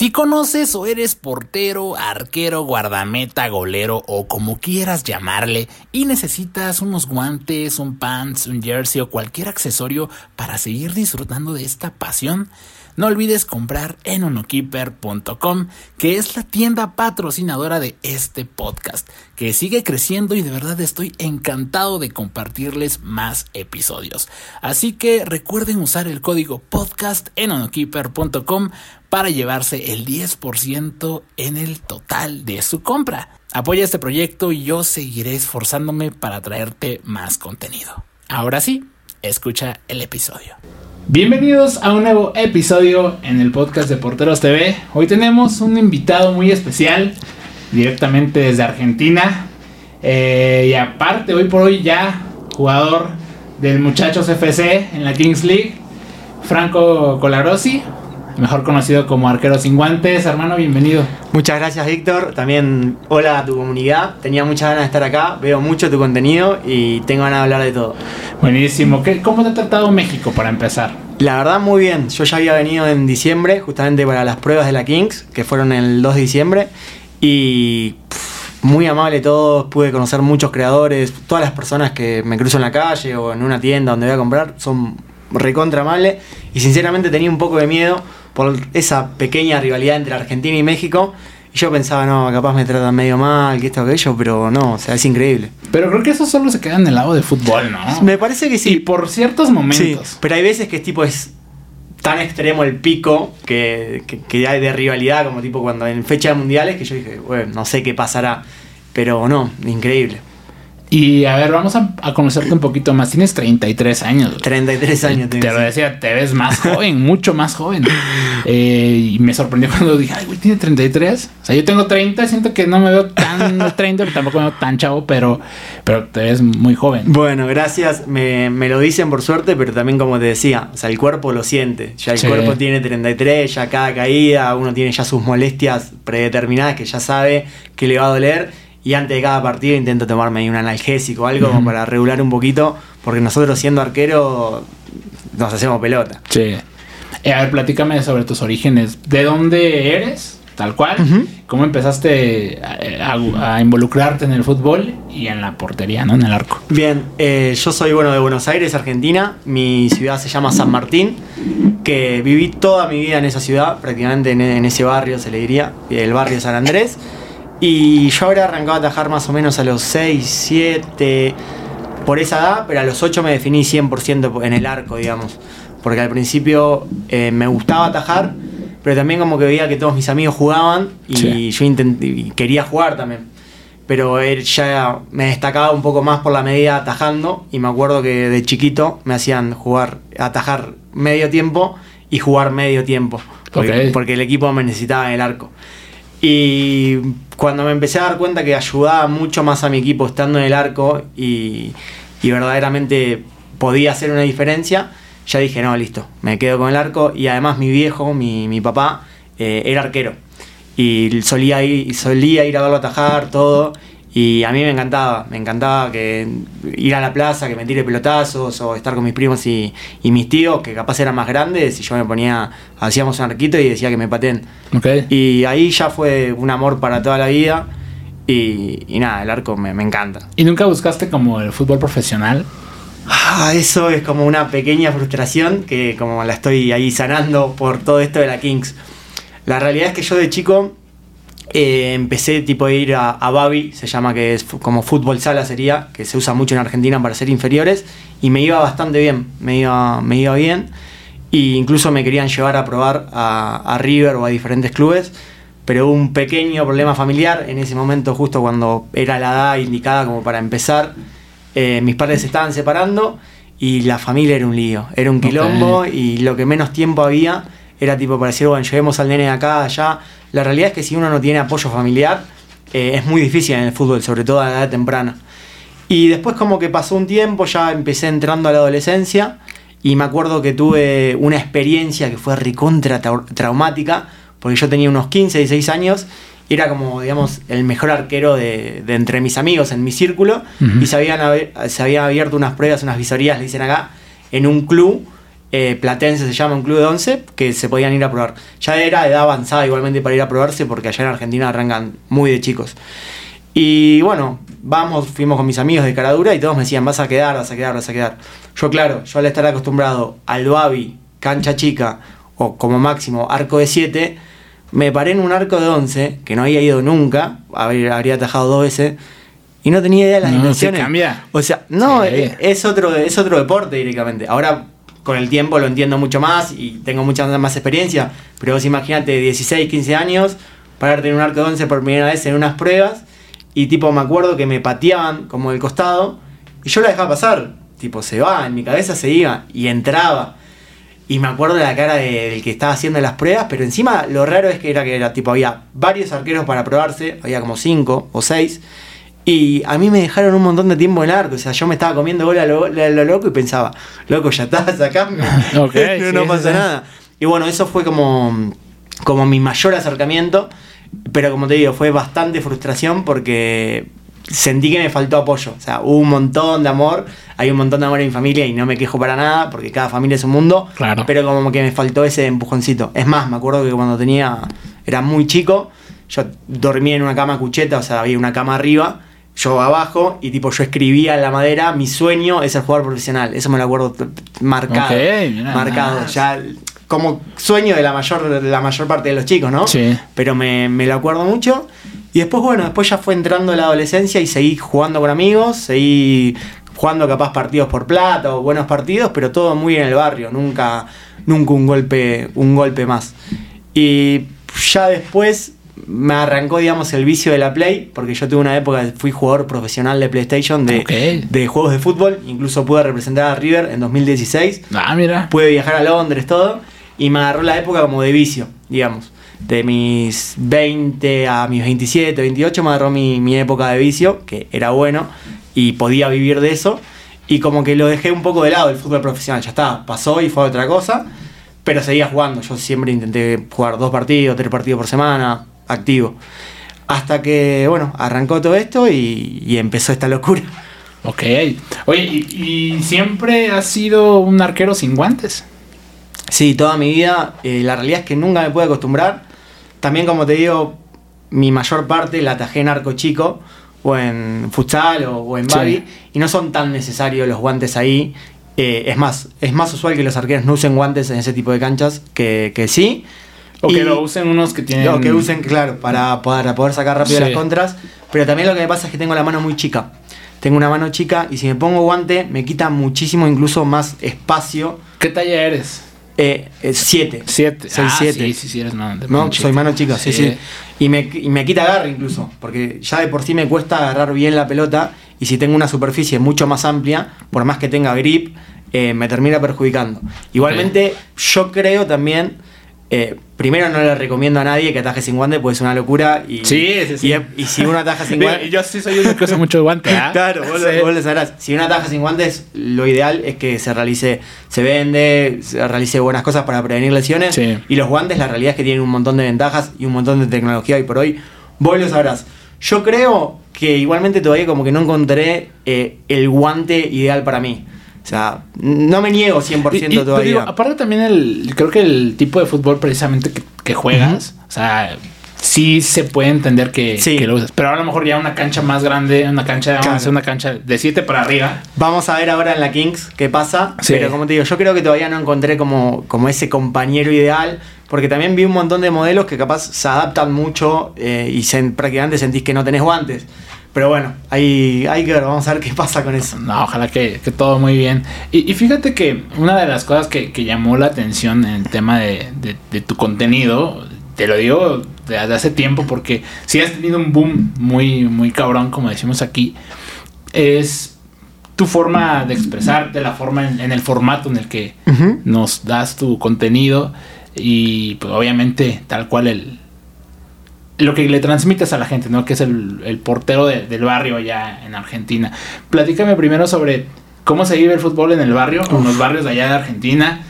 Si conoces o eres portero, arquero, guardameta, golero o como quieras llamarle y necesitas unos guantes, un pants, un jersey o cualquier accesorio para seguir disfrutando de esta pasión, no olvides comprar en onokeeper.com, que es la tienda patrocinadora de este podcast, que sigue creciendo y de verdad estoy encantado de compartirles más episodios. Así que recuerden usar el código podcast en onokeeper.com para llevarse el 10% en el total de su compra. Apoya este proyecto y yo seguiré esforzándome para traerte más contenido. Ahora sí, escucha el episodio. Bienvenidos a un nuevo episodio en el podcast de Porteros TV. Hoy tenemos un invitado muy especial, directamente desde Argentina. Eh, y aparte, hoy por hoy ya jugador del Muchachos FC en la Kings League, Franco Colarossi mejor conocido como Arquero Sin Guantes. Hermano, bienvenido. Muchas gracias, Víctor. También hola a tu comunidad. Tenía muchas ganas de estar acá, veo mucho tu contenido y tengo ganas de hablar de todo. Buenísimo. ¿Cómo te ha tratado México para empezar? La verdad, muy bien. Yo ya había venido en diciembre, justamente para las pruebas de la Kings, que fueron el 2 de diciembre. Y muy amable todos, pude conocer muchos creadores, todas las personas que me cruzo en la calle o en una tienda donde voy a comprar, son recontra amables. Y sinceramente tenía un poco de miedo por esa pequeña rivalidad entre Argentina y México. Y yo pensaba, no, capaz me tratan medio mal, que esto, que aquello, pero no, o sea, es increíble. Pero creo que eso solo se queda en el lado de fútbol, ¿no? Me parece que sí. Y por ciertos momentos. Sí, pero hay veces que es tipo es tan extremo el pico que, que, hay de rivalidad, como tipo cuando en fecha de mundiales, que yo dije, bueno, no sé qué pasará. Pero no, increíble. Y a ver, vamos a, conocerte un poquito más. Tienes 33 años. 33 años. Te lo decía, te ves más joven, mucho más joven. Eh, y me sorprendió cuando dije, ay, güey, tiene 33. O sea, yo tengo 30, siento que no me veo tan 30, pero tampoco me veo tan chavo, pero, pero te ves muy joven. Bueno, gracias. Me, me, lo dicen por suerte, pero también como te decía, o sea, el cuerpo lo siente. Ya el cuerpo tiene 33, ya cada caída, uno tiene ya sus molestias predeterminadas que ya sabe que le va a doler y antes de cada partido intento tomarme un analgésico o algo para regular un poquito, porque nosotros siendo arquero nos hacemos pelota. Sí. Eh, a ver, platícame sobre tus orígenes. ¿De dónde eres? Tal cual. ¿Cómo empezaste a, involucrarte en el fútbol y en la portería, ¿no? En el arco. Bien, eh, yo soy bueno de Buenos Aires, Argentina. Mi ciudad se llama San Martín, que viví toda mi vida en esa ciudad, prácticamente en, en ese barrio se le diría, el barrio San Andrés. Y yo habría arrancado a atajar más o menos a los 6, 7, por esa edad, pero a los 8 me definí 100% en el arco, digamos. Porque al principio eh, me gustaba atajar, pero también como que veía que todos mis amigos jugaban y yo quería jugar también. Pero él ya me destacaba un poco más por la medida atajando y me acuerdo que de chiquito me hacían jugar, atajar medio tiempo y jugar medio tiempo. Porque, porque el equipo me necesitaba en el arco. Y cuando me empecé a dar cuenta que ayudaba mucho más a mi equipo estando en el arco y, verdaderamente podía hacer una diferencia, ya dije, no, listo, me quedo con el arco. Y además mi viejo, mi, papá, eh, era arquero. Y solía ir, solía ir a verlo atajar, todo. Y a mí me encantaba, me encantaba que ir a la plaza, que me tire pelotazos o estar con mis primos y, mis tíos, que capaz eran más grandes, y yo me ponía, hacíamos un arquito y decía que me paten. Y ahí ya fue un amor para toda la vida. Y, nada, el arco me, encanta. ¿Y nunca buscaste como el fútbol profesional? Ah, eso es como una pequeña frustración que como la estoy ahí sanando por todo esto de la Kings. La realidad es que yo de chico eh, empecé tipo a ir a, Babi, se llama que es como fútbol sala sería, que se usa mucho en Argentina para ser inferiores, y me iba bastante bien, me iba, me iba bien, e incluso me querían llevar a probar a, River o a diferentes clubes, pero hubo un pequeño problema familiar en ese momento, justo cuando era la edad indicada como para empezar, eh, mis padres se estaban separando y la familia era un lío, era un quilombo y lo que menos tiempo había era tipo para decir, bueno, llevemos al nene de acá, allá, la realidad es que si uno no tiene apoyo familiar, eh, es muy difícil en el fútbol, sobre todo a la edad temprana. Y después como que pasó un tiempo, ya empecé entrando a la adolescencia y me acuerdo que tuve una experiencia que fue recontra traumática, porque yo tenía unos 15, 16 años y era como, digamos, el mejor arquero de, entre mis amigos, en mi círculo, y se habían, se habían abierto unas pruebas, unas visorías, le dicen acá, en un club eh, Platense se llama un club de 11 que se podían ir a probar. Ya era edad avanzada igualmente para ir a probarse porque allá en Argentina arrancan muy de chicos. Y bueno, vamos, fuimos con mis amigos de Caradura y todos me decían, vas a quedar, vas a quedar, vas a quedar. Yo claro, yo al estar acostumbrado al Babi, cancha chica o como máximo arco de 7, me paré en un arco de 11 que no había ido nunca, habría, habría atajado dos veces y no tenía idea de las No, se dimensiones. cambia. O sea, no, Sí. es, es otro, es otro deporte directamente. Ahora con el tiempo lo entiendo mucho más y tengo mucha más experiencia, pero vos imagínate 16, 15 años, pararte en un arco de 11 por primera vez en unas pruebas y tipo me acuerdo que me pateaban como del costado y yo la dejaba pasar, tipo se va, en mi cabeza se iba y entraba. Y me acuerdo de la cara de- del que estaba haciendo las pruebas, pero encima lo raro es que era que era tipo había varios arqueros para probarse, había como 5 o 6 y a mí me dejaron un montón de tiempo en arco. O sea, yo me estaba comiendo bola a lo, a lo loco y pensaba, loco, ya está, sacame. Ok, no, sí, no pasa sí. nada. Y bueno, eso fue como, como mi mayor acercamiento. Pero como te digo, fue bastante frustración porque sentí que me faltó apoyo. O sea, hubo un montón de amor. Hay un montón de amor en mi familia y no me quejo para nada porque cada familia es un mundo. Claro. Pero como que me faltó ese empujoncito. Es más, me acuerdo que cuando tenía. Era muy chico. Yo dormía en una cama cucheta, o sea, había una cama arriba, yo abajo, y tipo yo escribía en la madera, mi sueño es ser jugador profesional. Eso me lo acuerdo marcado. Mira marcado. Ya como sueño de la mayor, de la mayor parte de los chicos, ¿no? Sí. Pero me, me lo acuerdo mucho. Y después, bueno, después ya fue entrando la adolescencia y seguí jugando con amigos, seguí jugando capaz partidos por plata o buenos partidos, pero todo muy en el barrio, nunca, nunca un golpe, un golpe más. Y ya después me arrancó, digamos, el vicio de la Play, porque yo tuve una época, fui jugador profesional de PlayStation, de juegos de fútbol, incluso pude representar a River en 2016 Ah, mira. pude viajar a Londres, todo, y me agarró la época como de vicio, digamos. De mis 20 a mis 27, 28 me agarró mi, mi época de vicio, que era bueno, y podía vivir de eso, y como que lo dejé un poco de lado el fútbol profesional, ya está, pasó y fue otra cosa, pero seguía jugando, yo siempre intenté jugar dos partidos, tres partidos por semana, activo. Hasta que, bueno, arrancó todo esto y, y empezó esta locura. Ok. Oye, ¿y, y siempre has sido un arquero sin guantes? Sí, toda mi vida. eh, la realidad es que nunca me pude acostumbrar. También, como te digo, mi mayor parte la atajé en arco chico, o en futsal, o, o en Sí. babi, y no son tan necesarios los guantes ahí. Eh, es más, es más usual que los arqueros no usen guantes en ese tipo de canchas que, que sí. O que lo usen unos que tienen. lo que usen, claro, para poder, para poder sacar rápido Sí. las contras. Pero también lo que me pasa es que tengo la mano muy chica. Tengo una mano chica y si me pongo guante me quita muchísimo, incluso más espacio. ¿Qué talla eres? Eh, eh, siete. Siete. Soy ah, siete. Sí, sí, sí, eres mano, No, chica. soy mano chica, sí, sí. Y me, y me quita agarre incluso, porque ya de por sí me cuesta agarrar bien la pelota y si tengo una superficie mucho más amplia, por más que tenga grip, eh, me termina perjudicando. Igualmente, yo creo también, eh, primero no le recomiendo a nadie que ataje sin guante, porque es una locura. Y, Sí, sí, sí. Y, y si uno ataja sin guante... Yo sí soy uno que usa mucho guante, ¿ah? Claro, vos, lo, vos lo sabrás. Si una ataja sin guantes, lo ideal es que se realice, se vende, se realice buenas cosas para prevenir lesiones. Y los guantes, la realidad es que tienen un montón de ventajas y un montón de tecnología hoy por hoy. Vos lo sabrás. Yo creo que igualmente todavía como que no encontré eh, el guante ideal para mí. O sea, no me niego 100% Y- y todavía. digo, aparte también el, creo que el tipo de fútbol precisamente que, que juegas, o sea, sí se puede entender que, Sí. que lo usas, pero a lo mejor ya una cancha más grande, una cancha, vamos a Claro. hacer una cancha de 7 para arriba. Vamos a ver ahora en la Kings qué pasa. Sí. Pero como te digo, yo creo que todavía no encontré como, como ese compañero ideal. Porque también vi un montón de modelos que capaz se adaptan mucho eh, y sen- prácticamente sentís que no tenés guantes. Pero bueno, ahí hay que ver, vamos a ver qué pasa con eso. No, ojalá que, que todo muy bien. Y, y fíjate que una de las cosas que, que llamó la atención en el tema de, de- de tu contenido, te lo digo desde hace tiempo porque si has tenido un boom muy, muy cabrón, como decimos aquí, es tu forma de expresarte, la forma en, en el formato en el que nos das tu contenido y pues obviamente tal cual el lo que le transmites a la gente, ¿no? Que es el, el portero de- del barrio allá en Argentina. Platícame primero sobre cómo se vive el fútbol en el barrio, en los barrios de allá de Argentina,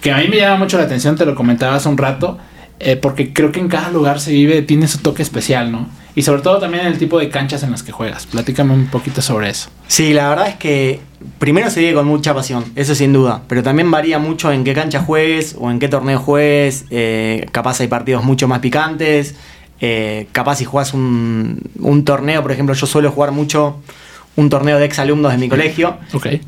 que a mí me llama mucho la atención, te lo comentaba hace un rato, eh, porque creo que en cada lugar se vive, tiene su toque especial, ¿no? y sobre todo también el tipo de canchas en las que juegas. Platícame un poquito sobre eso. Sí, la verdad es que primero se vive con mucha pasión, eso sin duda, pero también varía mucho en qué cancha juegues o en qué torneo juegues, eh, capaz hay partidos mucho más picantes, eh, capaz si juegas un, un torneo, por ejemplo, yo suelo jugar mucho un torneo de exalumnos de mi colegio.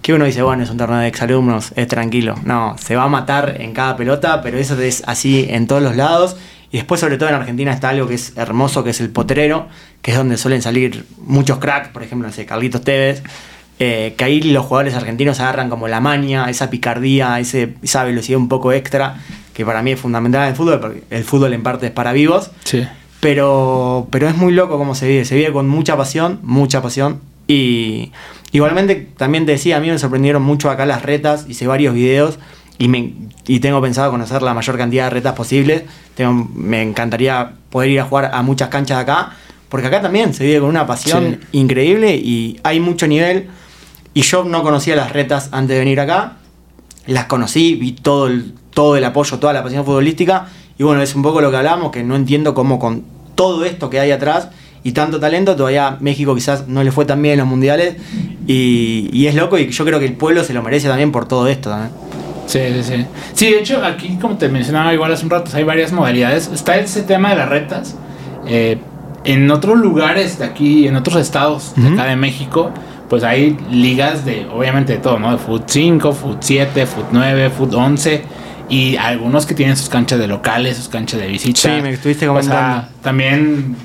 Que uno dice, bueno, es un torneo de exalumnos, es tranquilo. No, se va a matar en cada pelota, pero eso es así en todos los lados. Y después, sobre todo en Argentina, está algo que es hermoso, que es el potrero, que es donde suelen salir muchos cracks, por ejemplo, no sé, Carlitos Tevez. Eh, que ahí los jugadores argentinos agarran como la maña, esa picardía, ese, esa velocidad un poco extra, que para mí es fundamental en el fútbol, porque el fútbol en parte es para vivos. Sí. Pero, pero es muy loco cómo se vive, se vive con mucha pasión, mucha pasión, y igualmente también te decía, a mí me sorprendieron mucho acá las retas, hice varios videos y, me, y tengo pensado conocer la mayor cantidad de retas posibles. Tengo, me encantaría poder ir a jugar a muchas canchas de acá, porque acá también se vive con una pasión increíble y hay mucho nivel. Y yo no conocía las retas antes de venir acá, las conocí, vi todo el, todo el apoyo, toda la pasión futbolística. Y bueno, es un poco lo que hablamos, que no entiendo cómo con todo esto que hay atrás y tanto talento, todavía México quizás no le fue tan bien en los mundiales y, es loco y yo creo que el pueblo se lo merece también por todo esto también. Sí, sí, sí. Sí, de hecho, aquí, como te mencionaba igual hace un rato, hay varias modalidades. Está ese tema de las retas. Eh, en otros lugares de aquí, en otros estados de acá de México, pues hay ligas de, obviamente, de todo, ¿no? De Foot 5, Foot 7, Foot 9, Foot 11. Y algunos que tienen sus canchas de locales, sus canchas de visita. Sí, me estuviste comentando. también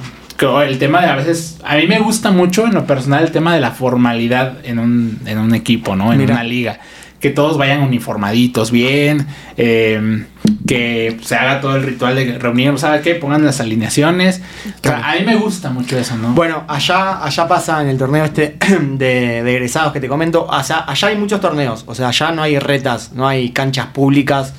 el tema de a veces, a mí me gusta mucho en lo personal el tema de la formalidad en un, en un equipo, ¿no? En una liga. Que todos vayan uniformaditos bien, em, que se haga todo el ritual de reunir, ¿sabe qué? Pongan las alineaciones. a mí me gusta mucho eso, ¿no? Bueno, allá, allá pasa en el torneo este de, de egresados que te comento, allá, allá hay muchos torneos, o sea, allá no hay retas, no hay canchas públicas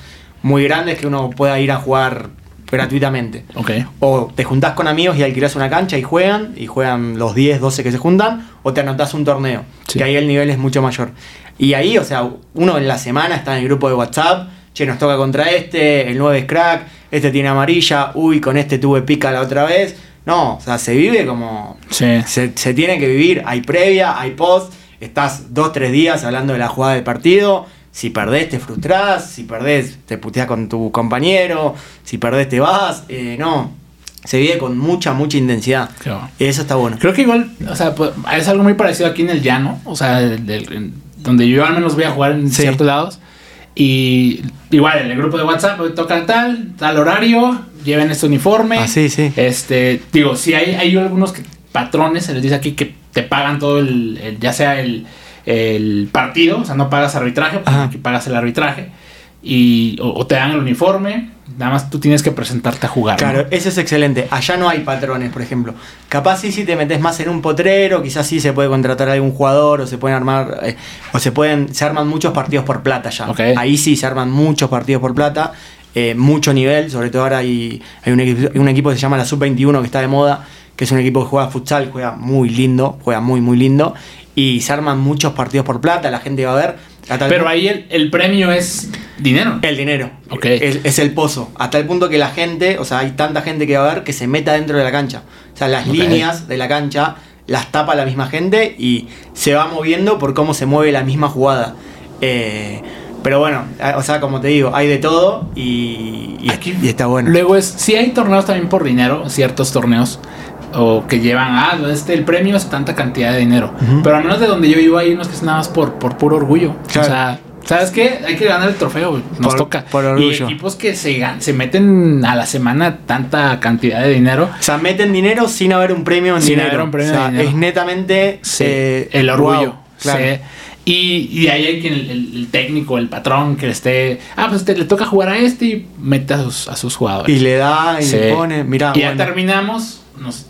muy grandes que uno pueda ir a jugar gratuitamente. Okay. O te juntás con amigos y alquilás una cancha y juegan, y juegan los 10, 12 que se juntan, o te anotás un torneo, que ahí el nivel es mucho mayor. Y ahí, o sea, uno en la semana está en el grupo de WhatsApp, che, nos toca contra este, el 9 es crack, este tiene amarilla, uy, con este tuve pica la otra vez. No, o sea, se vive como... Se, se tiene que vivir, hay previa, hay post, estás dos, tres días hablando de la jugada del partido, si perdés te frustrás, si perdés te puteás con tu compañero, si perdés te vas, eh, no. Se vive con mucha, mucha intensidad. Y eso está bueno. Creo que igual, o sea, pues, es algo muy parecido aquí en el llano, o sea, donde yo al menos voy a jugar en ciertos lados. Y igual en el grupo de WhatsApp toca tal, tal horario, lleven este uniforme. Ah, sí, sí. Este, digo, si hay, hay algunos que, patrones, se les dice aquí que te pagan todo el ya sea el, el partido, o sea, no pagas arbitraje, porque pagas el arbitraje, y, o, te dan el uniforme, nada más tú tienes que presentarte a jugar. Claro, eso es excelente. Allá no hay patrones, por ejemplo. Capaz sí si te metes más en un potrero, quizás sí se puede contratar a algún jugador, o se pueden armar, eh, o se pueden, se arman muchos partidos por plata ya. Ahí sí se arman muchos partidos por plata. Eh, mucho nivel, sobre todo ahora hay, hay un, equipo, un equipo que se llama la Sub-21 que está de moda, que es un equipo que juega futsal, juega muy lindo, juega muy muy lindo y se arman muchos partidos por plata, la gente va a ver. Pero ahí el, premio es dinero. El dinero. Ok. Es, el pozo. A tal punto que la gente, o sea, hay tanta gente que va a ver que se meta dentro de la cancha. O sea, las líneas de la cancha las tapa la misma gente y se va moviendo por cómo se mueve la misma jugada. Eh, pero bueno, o sea, como te digo, hay de todo y, y, está bueno. Luego es, si hay torneos también por dinero, ciertos torneos o que llevan, ah, este, el premio es tanta cantidad de dinero. Pero al menos de donde yo vivo hay unos que es nada más por, por puro orgullo. O sea, ¿sabes qué? Hay que ganar el trofeo, nos toca. Por orgullo. Y equipos que se, se meten a la semana tanta cantidad de dinero. O sea, meten dinero sin haber un premio en sin dinero. Haber un premio o sea, Es netamente eh, el orgullo. claro. Y, y, ahí hay quien el, técnico, el patrón, que le esté. Ah, pues le toca jugar a este y mete a sus, a sus jugadores. Y le da y le pone. Mira, y ya terminamos nos,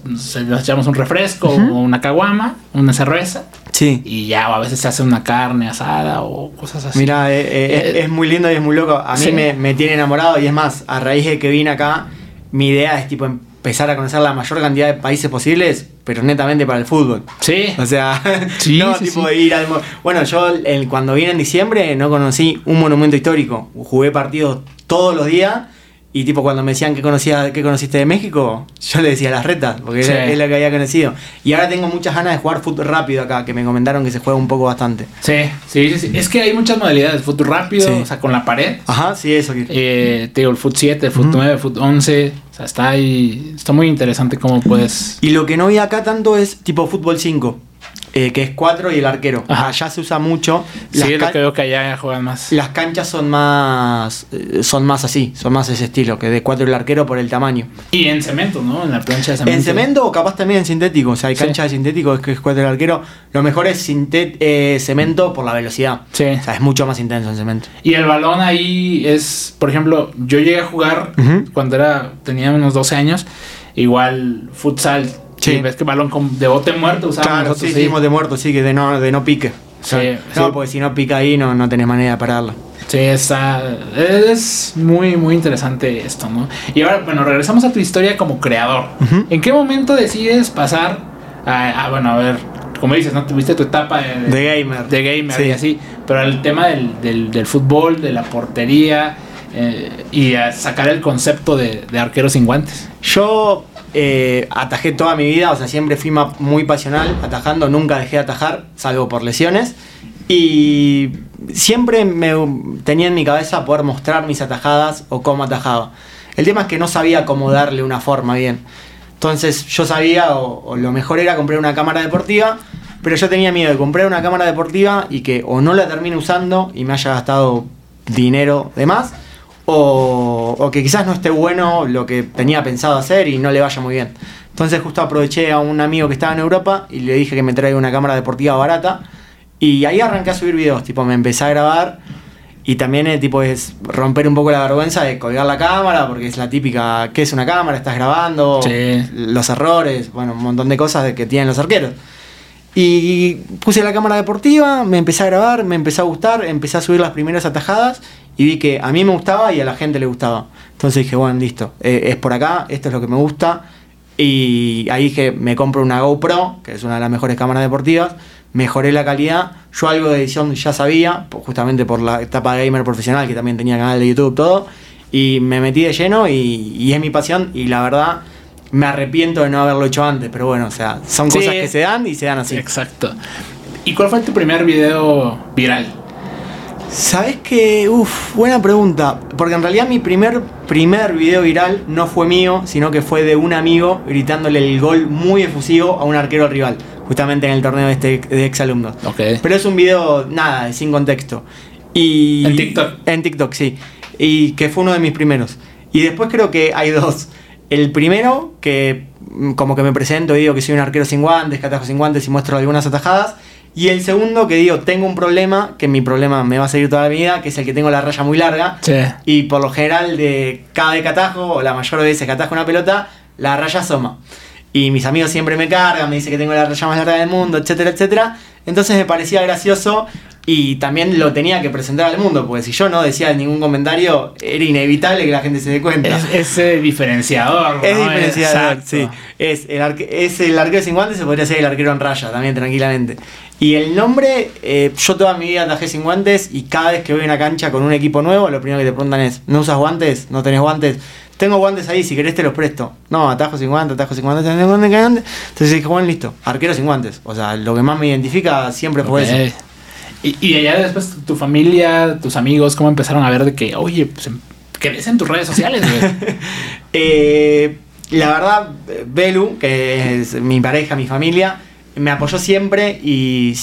echamos un refresco o una caguama, una cerveza. Sí. Y ya, o a veces se hace una carne asada o cosas así. Mira, eh, eh, eh, es, muy lindo y es muy loco. A mí me, tiene enamorado y es más, a raíz de que vine acá, mi idea es tipo empezar a conocer la mayor cantidad de países posibles, pero netamente para el fútbol. Sí. O sea, no tipo ir al... Bueno, yo cuando vine en diciembre no conocí un monumento histórico. Jugué partidos todos los días Y tipo cuando me decían que conocía, que conociste de México, yo le decía las retas, porque Sí. es lo que había conocido. Y ahora tengo muchas ganas de jugar fútbol rápido acá, que me comentaron que se juega un poco bastante. Sí, sí, sí. Es que hay muchas modalidades. Fut rápido, Sí. o sea, con la pared. Ajá, sí, eso. Eh, te digo, el Foot 7, el Foot 9, el Foot 11. O sea, está ahí. Está muy interesante cómo puedes. Y lo que no vi acá tanto es tipo fútbol 5, eh, que es 4 y el arquero. Ajá. Allá se usa mucho. Las, Sí, ca- que allá juegan más. las canchas son más eh, son más así, son más ese estilo, que de 4 y el arquero por el tamaño. Y en cemento, ¿no? En la plancha de cemento. En cemento o capaz también en sintético, o sea, hay Sí. canchas de sintético es que es 4 y el arquero. Lo mejor es eh, cemento por la velocidad. Sí. O sea, es mucho más intenso en cemento. Y el balón ahí es, por ejemplo, yo llegué a jugar Ujú. cuando era tenía unos 12 años, igual futsal. Sí. Sí. ves que balón con, de bote muerto usábamos Claro, nosotros, sí, sí. de muerto, sí, que de no, de no pique. Sí, no, sí. porque si no pica ahí no, no tenés manera de pararlo. Sí, está. Es muy, muy interesante esto, ¿no? Y ahora, bueno, regresamos a tu historia como creador. ¿En qué momento decides pasar a, a, bueno, a ver, como dices, ¿no? Tuviste tu etapa de, De gamer. de gamer Sí. y así, pero el tema del, del, del fútbol, de la portería eh, y a sacar el concepto de, de arquero sin guantes. Yo eh, atajé toda mi vida, o sea, siempre fui muy pasional atajando, nunca dejé de atajar, salvo por lesiones. Y siempre me tenía en mi cabeza poder mostrar mis atajadas o cómo atajaba. El tema es que no sabía cómo darle una forma bien. Entonces yo sabía, o, o lo mejor era comprar una cámara deportiva, pero yo tenía miedo de comprar una cámara deportiva y que o no la termine usando y me haya gastado dinero de más, o, o que quizás no esté bueno lo que tenía pensado hacer y no le vaya muy bien. Entonces justo aproveché a un amigo que estaba en Europa y le dije que me traiga una cámara deportiva barata y ahí arranqué a subir videos, tipo me empecé a grabar y también eh, tipo es romper un poco la vergüenza de colgar la cámara porque es la típica, ¿qué es una cámara? Estás grabando, Sí. los errores, bueno, un montón de cosas que tienen los arqueros. Y puse la cámara deportiva, me empecé a grabar, me empezó a gustar, empecé a subir las primeras atajadas y vi que a mí me gustaba y a la gente le gustaba. Entonces dije, bueno, listo, eh, es por acá, esto es lo que me gusta. Y ahí dije, me compro una GoPro, que es una de las mejores cámaras deportivas, mejoré la calidad. Yo algo de edición ya sabía, justamente por la etapa de gamer profesional, que también tenía canal de YouTube, todo. Y me metí de lleno y, y es mi pasión y la verdad me arrepiento de no haberlo hecho antes, pero bueno, o sea, son Sí. cosas que se dan y se dan así. Exacto. ¿Y cuál fue tu primer video viral? ¿Sabes qué? Uf, buena pregunta. Porque en realidad mi primer, primer video viral no fue mío, sino que fue de un amigo gritándole el gol muy efusivo a un arquero rival, justamente en el torneo este de exalumnos. Ok. Pero es un video, nada, sin contexto. Y, ¿En TikTok? En TikTok, sí. Y que fue uno de mis primeros. Y después creo que hay dos. El primero, que mm, como que me presento y digo que soy un arquero sin guantes, que atajo sin guantes y muestro algunas atajadas. Y el segundo, que digo, tengo un problema, que mi problema me va a seguir toda la vida, que es el que tengo la raya muy larga. Sí. Y por lo general, de cada vez que atajo, o la mayor veces que atajo una pelota, la raya asoma. Y mis amigos siempre me cargan, me dicen que tengo la raya más larga del mundo, etcétera, etcétera. Entonces me parecía gracioso y también lo tenía que presentar al mundo, porque si yo no decía ningún comentario, era inevitable que la gente se dé cuenta. Es, ese diferenciador. Es ¿no? diferenciador, Exacto. sí. Es el, arque- es el arquero sin guantes, se podría ser el arquero en raya también, tranquilamente. Y el nombre, eh, yo toda mi vida atajé sin guantes y cada vez que voy a una cancha con un equipo nuevo, lo primero que te preguntan es, ¿no usas guantes? ¿No tenés guantes? Tengo guantes ahí, si querés te los presto. No, atajo sin guantes, atajo sin guantes, guantes, guantes. Entonces dije, bueno, listo, arquero sin guantes. O sea, lo que más me identifica siempre fue Ok. eso. Y, y allá después tu familia, tus amigos, ¿cómo empezaron a ver de que, oye, pues, em- ¿qué ves en tus redes sociales, güey? Eh, la verdad, Belu, que es mi pareja, mi familia, me apoyó siempre y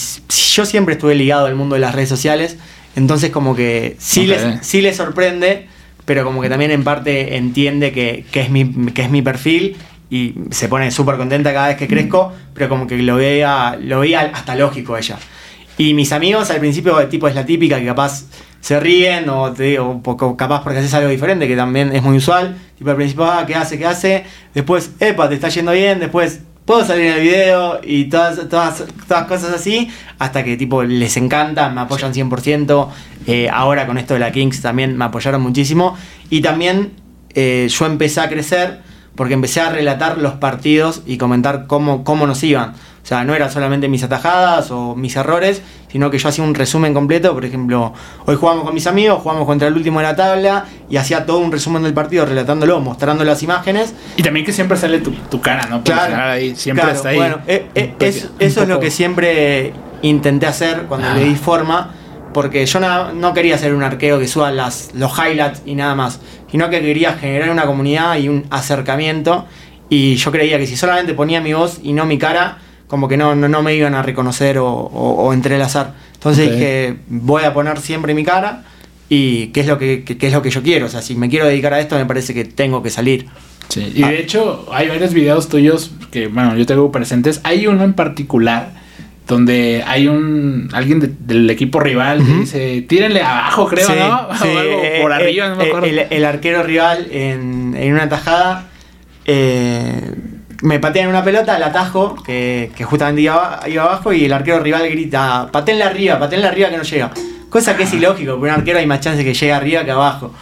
yo siempre estuve ligado al mundo de las redes sociales. Entonces como que sí, Ok. les, sí les sorprende, pero como que también en parte entiende que, que es, mi, que es mi perfil y se pone súper contenta cada vez que crezco, pero como que lo veía, lo veía hasta lógico ella. Y mis amigos al principio, tipo, es la típica que capaz se ríen o, te, o poco, capaz porque haces algo diferente, que también es muy usual. Tipo, al principio, ah, ¿qué hace? ¿Qué hace? Después, epa, te está yendo bien. Después, puedo salir en el video y todas, todas, todas cosas así. Hasta que, tipo, les encanta, me apoyan 100%. Eh, ahora con esto de la Kings también me apoyaron muchísimo. Y también eh, yo empecé a crecer porque empecé a relatar los partidos y comentar cómo, cómo nos iban. O sea, no era solamente mis atajadas o mis errores, sino que yo hacía un resumen completo. Por ejemplo, hoy jugamos con mis amigos, jugamos contra el último de la tabla y hacía todo un resumen del partido relatándolo, mostrando las imágenes. Y también que siempre sale tu, cara, ¿no? Claro, ahí, siempre está ahí. Bueno, eh, eh, eso es lo que siempre intenté hacer cuando le di forma. Porque yo no, quería ser un arquero que suba las, los highlights y nada más, sino que quería generar una comunidad y un acercamiento. Y yo creía que si solamente ponía mi voz y no mi cara, como que no, no, me iban a reconocer o, entrelazar. Entonces dije, voy a poner siempre mi cara y qué es, lo que, es lo que yo quiero. O sea, si me quiero dedicar a esto, me parece que tengo que salir. Sí, y de hecho, hay varios videos tuyos que, bueno, yo tengo presentes. Hay uno en particular donde hay un alguien del equipo rival que dice tírenle abajo creo no sí, o algo por eh, arriba no me eh, acuerdo el, arquero rival en, en una tajada eh, me patean una pelota, la atajo, que, justamente iba, abajo, y el arquero rival grita, patenle arriba, patenle arriba que no llega. Cosa que es ilógico, porque un arquero hay más chance que llegue arriba que abajo.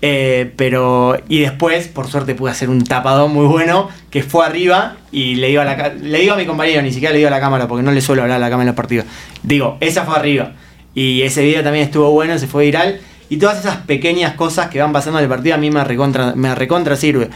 Eh, pero, y después, por suerte, pude hacer un tapadón muy bueno, que fue arriba, y le digo, a la, le digo a mi compañero, ni siquiera le digo a la cámara, porque no le suelo hablar a la cámara en los partidos. Digo, esa fue arriba. Y ese video también estuvo bueno, se fue viral. Y todas esas pequeñas cosas que van pasando en el partido a mí me recontra, me recontra sirve.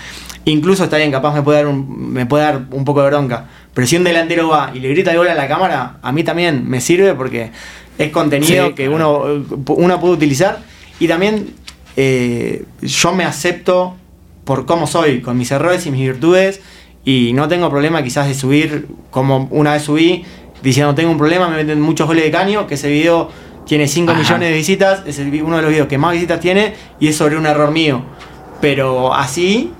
Incluso está bien, capaz me puede dar un, me puede dar un poco de bronca. Pero si un delantero va y le grita de gol a la cámara, a mí también me sirve porque es contenido que uno, uno puede utilizar. Y también eh, yo me acepto por cómo soy, con mis errores y mis virtudes. Y no tengo problema quizás de subir, como una vez subí, diciendo tengo un problema, me meten muchos goles de caño, que ese video tiene 5 millones de visitas, es uno de los videos que más visitas tiene y es sobre un error mío. Pero así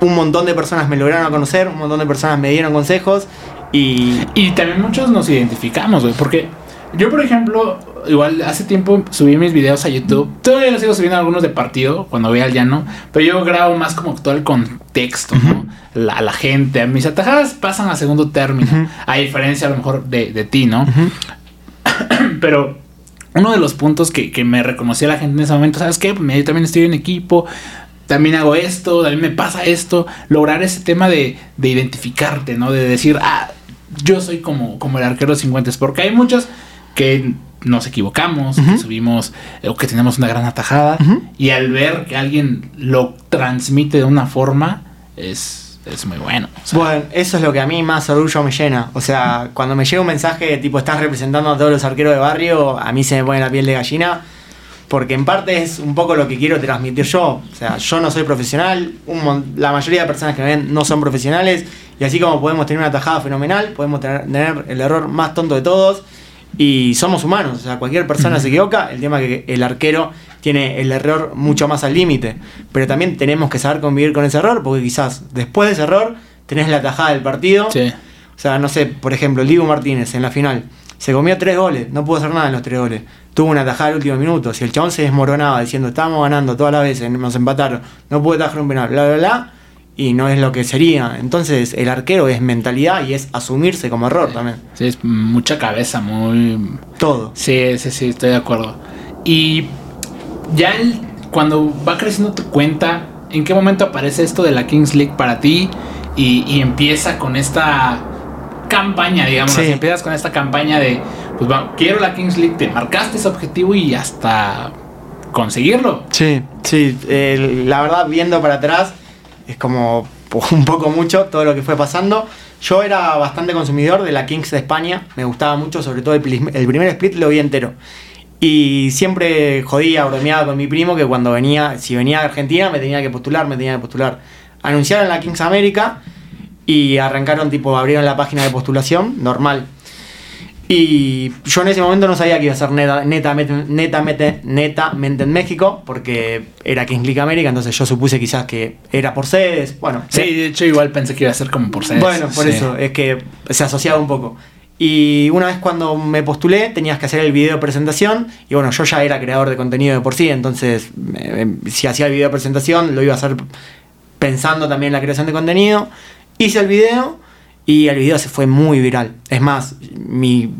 un montón de personas me lograron conocer, un montón de personas me dieron consejos y... Y también muchos nos identificamos, güey, porque yo, por ejemplo, igual hace tiempo subí mis videos a YouTube. Todavía los sigo subiendo algunos de partido cuando voy al llano, pero yo grabo más como todo el contexto, ¿no? La, la gente. Mis atajadas pasan a segundo término, a diferencia a lo mejor de, de ti, ¿no? pero uno de los puntos que, que me reconocía la gente en ese momento, ¿sabes qué? Pues yo también estoy en equipo, también hago esto, también me pasa esto, lograr ese tema de, de identificarte, ¿no? De decir, ah, yo soy como, como el arquero 50, porque hay muchos que nos equivocamos, que subimos o que tenemos una gran atajada y al ver que alguien lo transmite de una forma es, es muy bueno. bueno, eso es lo que a mí más orgullo me llena. O sea, cuando me llega un mensaje tipo estás representando a todos los arqueros de barrio, a mí se me pone la piel de gallina porque en parte es un poco lo que quiero transmitir yo. O sea, yo no soy profesional, la mayoría de personas que me ven no son profesionales, y así como podemos tener una tajada fenomenal, podemos tener, el error más tonto de todos, y somos humanos, o sea, cualquier persona se equivoca, el tema es que el arquero tiene el error mucho más al límite, pero también tenemos que saber convivir con ese error, porque quizás después de ese error tenés la tajada del partido. O sea, no sé, por ejemplo, el Diego Martínez en la final se comió tres goles, no pudo hacer nada en los tres goles tuvo una tajada al último minuto. Si el chabón se desmoronaba diciendo estábamos ganando todas las veces, nos empataron, no pude tajar un penal, bla, bla, bla, y no es lo que sería. Entonces el arquero es mentalidad y es asumirse como error también. Sí, es mucha cabeza, muy... Todo. Sí, sí, sí, estoy de acuerdo. Y ya cuando va creciendo tu cuenta, ¿en qué momento aparece esto de la Kings League para ti? Y, empieza con esta campaña, digamos, empiezas con esta campaña de pues bueno, quiero la Kings League, te marcaste ese objetivo y hasta conseguirlo. Sí, sí, la verdad viendo para atrás es como un poco mucho todo lo que fue pasando. Yo era bastante consumidor de la Kings de España, me gustaba mucho, sobre todo el, primer split lo vi entero. Y siempre jodía, bromeaba con mi primo que cuando venía, si venía a Argentina me tenía que postular, me tenía que postular. Anunciaron la Kings América y arrancaron tipo, abrieron la página de postulación, normal. Y yo en ese momento no sabía que iba a ser neta, netamente, netamente en México, porque era Kings League América, entonces yo supuse quizás que era por sedes. Bueno, sí, de hecho igual pensé que iba a ser como por sedes. Bueno, por eso, es que se asociaba un poco. Y una vez cuando me postulé, tenías que hacer el video de presentación. Y bueno, yo ya era creador de contenido de por sí, entonces eh, si hacía el video de presentación, lo iba a hacer pensando también en la creación de contenido. Hice el video y el video se fue muy viral. Es más, mi,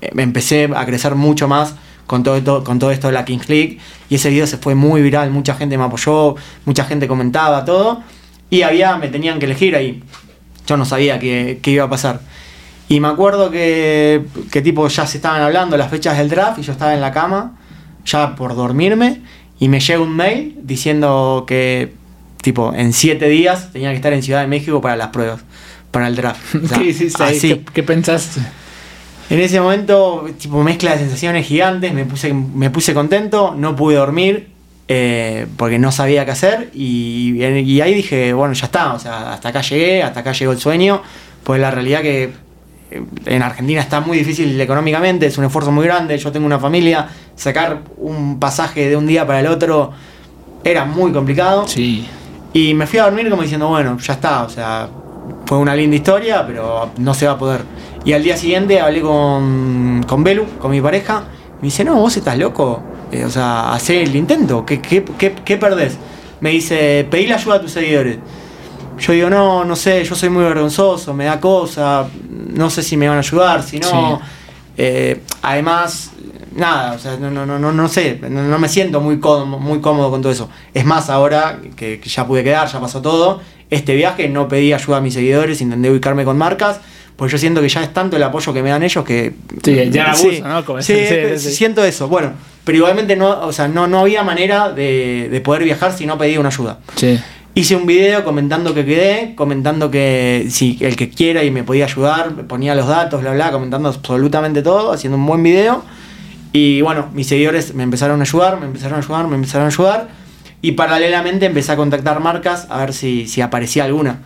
empecé a crecer mucho más con todo, esto, de la Kings League. Y ese video se fue muy viral, mucha gente me apoyó, mucha gente comentaba todo. Y había, me tenían que elegir ahí. Yo no sabía qué, iba a pasar. Y me acuerdo que, tipo ya se estaban hablando las fechas del draft y yo estaba en la cama, ya por dormirme, y me llega un mail diciendo que tipo en siete días tenía que estar en Ciudad de México para las pruebas, para el draft. O sea, ¿Qué hiciste ahí? así. ¿Qué, qué pensaste? En ese momento, tipo mezcla de sensaciones gigantes, me puse, me puse contento, no pude dormir eh, porque no sabía qué hacer y, y ahí dije, bueno, ya está, o sea, hasta acá llegué, hasta acá llegó el sueño, pues la realidad que eh, en Argentina está muy difícil económicamente, es un esfuerzo muy grande, yo tengo una familia, sacar un pasaje de un día para el otro era muy complicado. Sí. Y me fui a dormir como diciendo, bueno, ya está, o sea, fue una linda historia, pero no se va a poder. Y al día siguiente hablé con, con Belu, con mi pareja, me dice, no, vos estás loco, Eh, o sea, hacé el intento, ¿qué, qué, qué, qué perdés? Me dice, pedí la ayuda a tus seguidores. Yo digo, no, no sé, yo soy muy vergonzoso, me da cosa, no sé si me van a ayudar, si no. Sí. Eh, además, nada, o sea, no, no, no, no, no sé, no, no me siento muy cómodo, muy cómodo con todo eso. Es más, ahora que, que ya pude quedar, ya pasó todo, este viaje no pedí ayuda a mis seguidores, intenté ubicarme con marcas, pues yo siento que ya es tanto el apoyo que me dan ellos que... Sí, ya abuso, ¿no? Como sí, ese- sí, sí. siento eso. Bueno, pero igualmente no, o sea, no, no había manera de, de poder viajar si no pedía una ayuda. Sí. Hice un video comentando que quedé, comentando que si el que quiera y me podía ayudar, ponía los datos, bla, bla, comentando absolutamente todo, haciendo un buen video. Y bueno, mis seguidores me empezaron a ayudar, me empezaron a ayudar, me empezaron a ayudar. Y paralelamente empecé a contactar marcas a ver si, si aparecía alguna.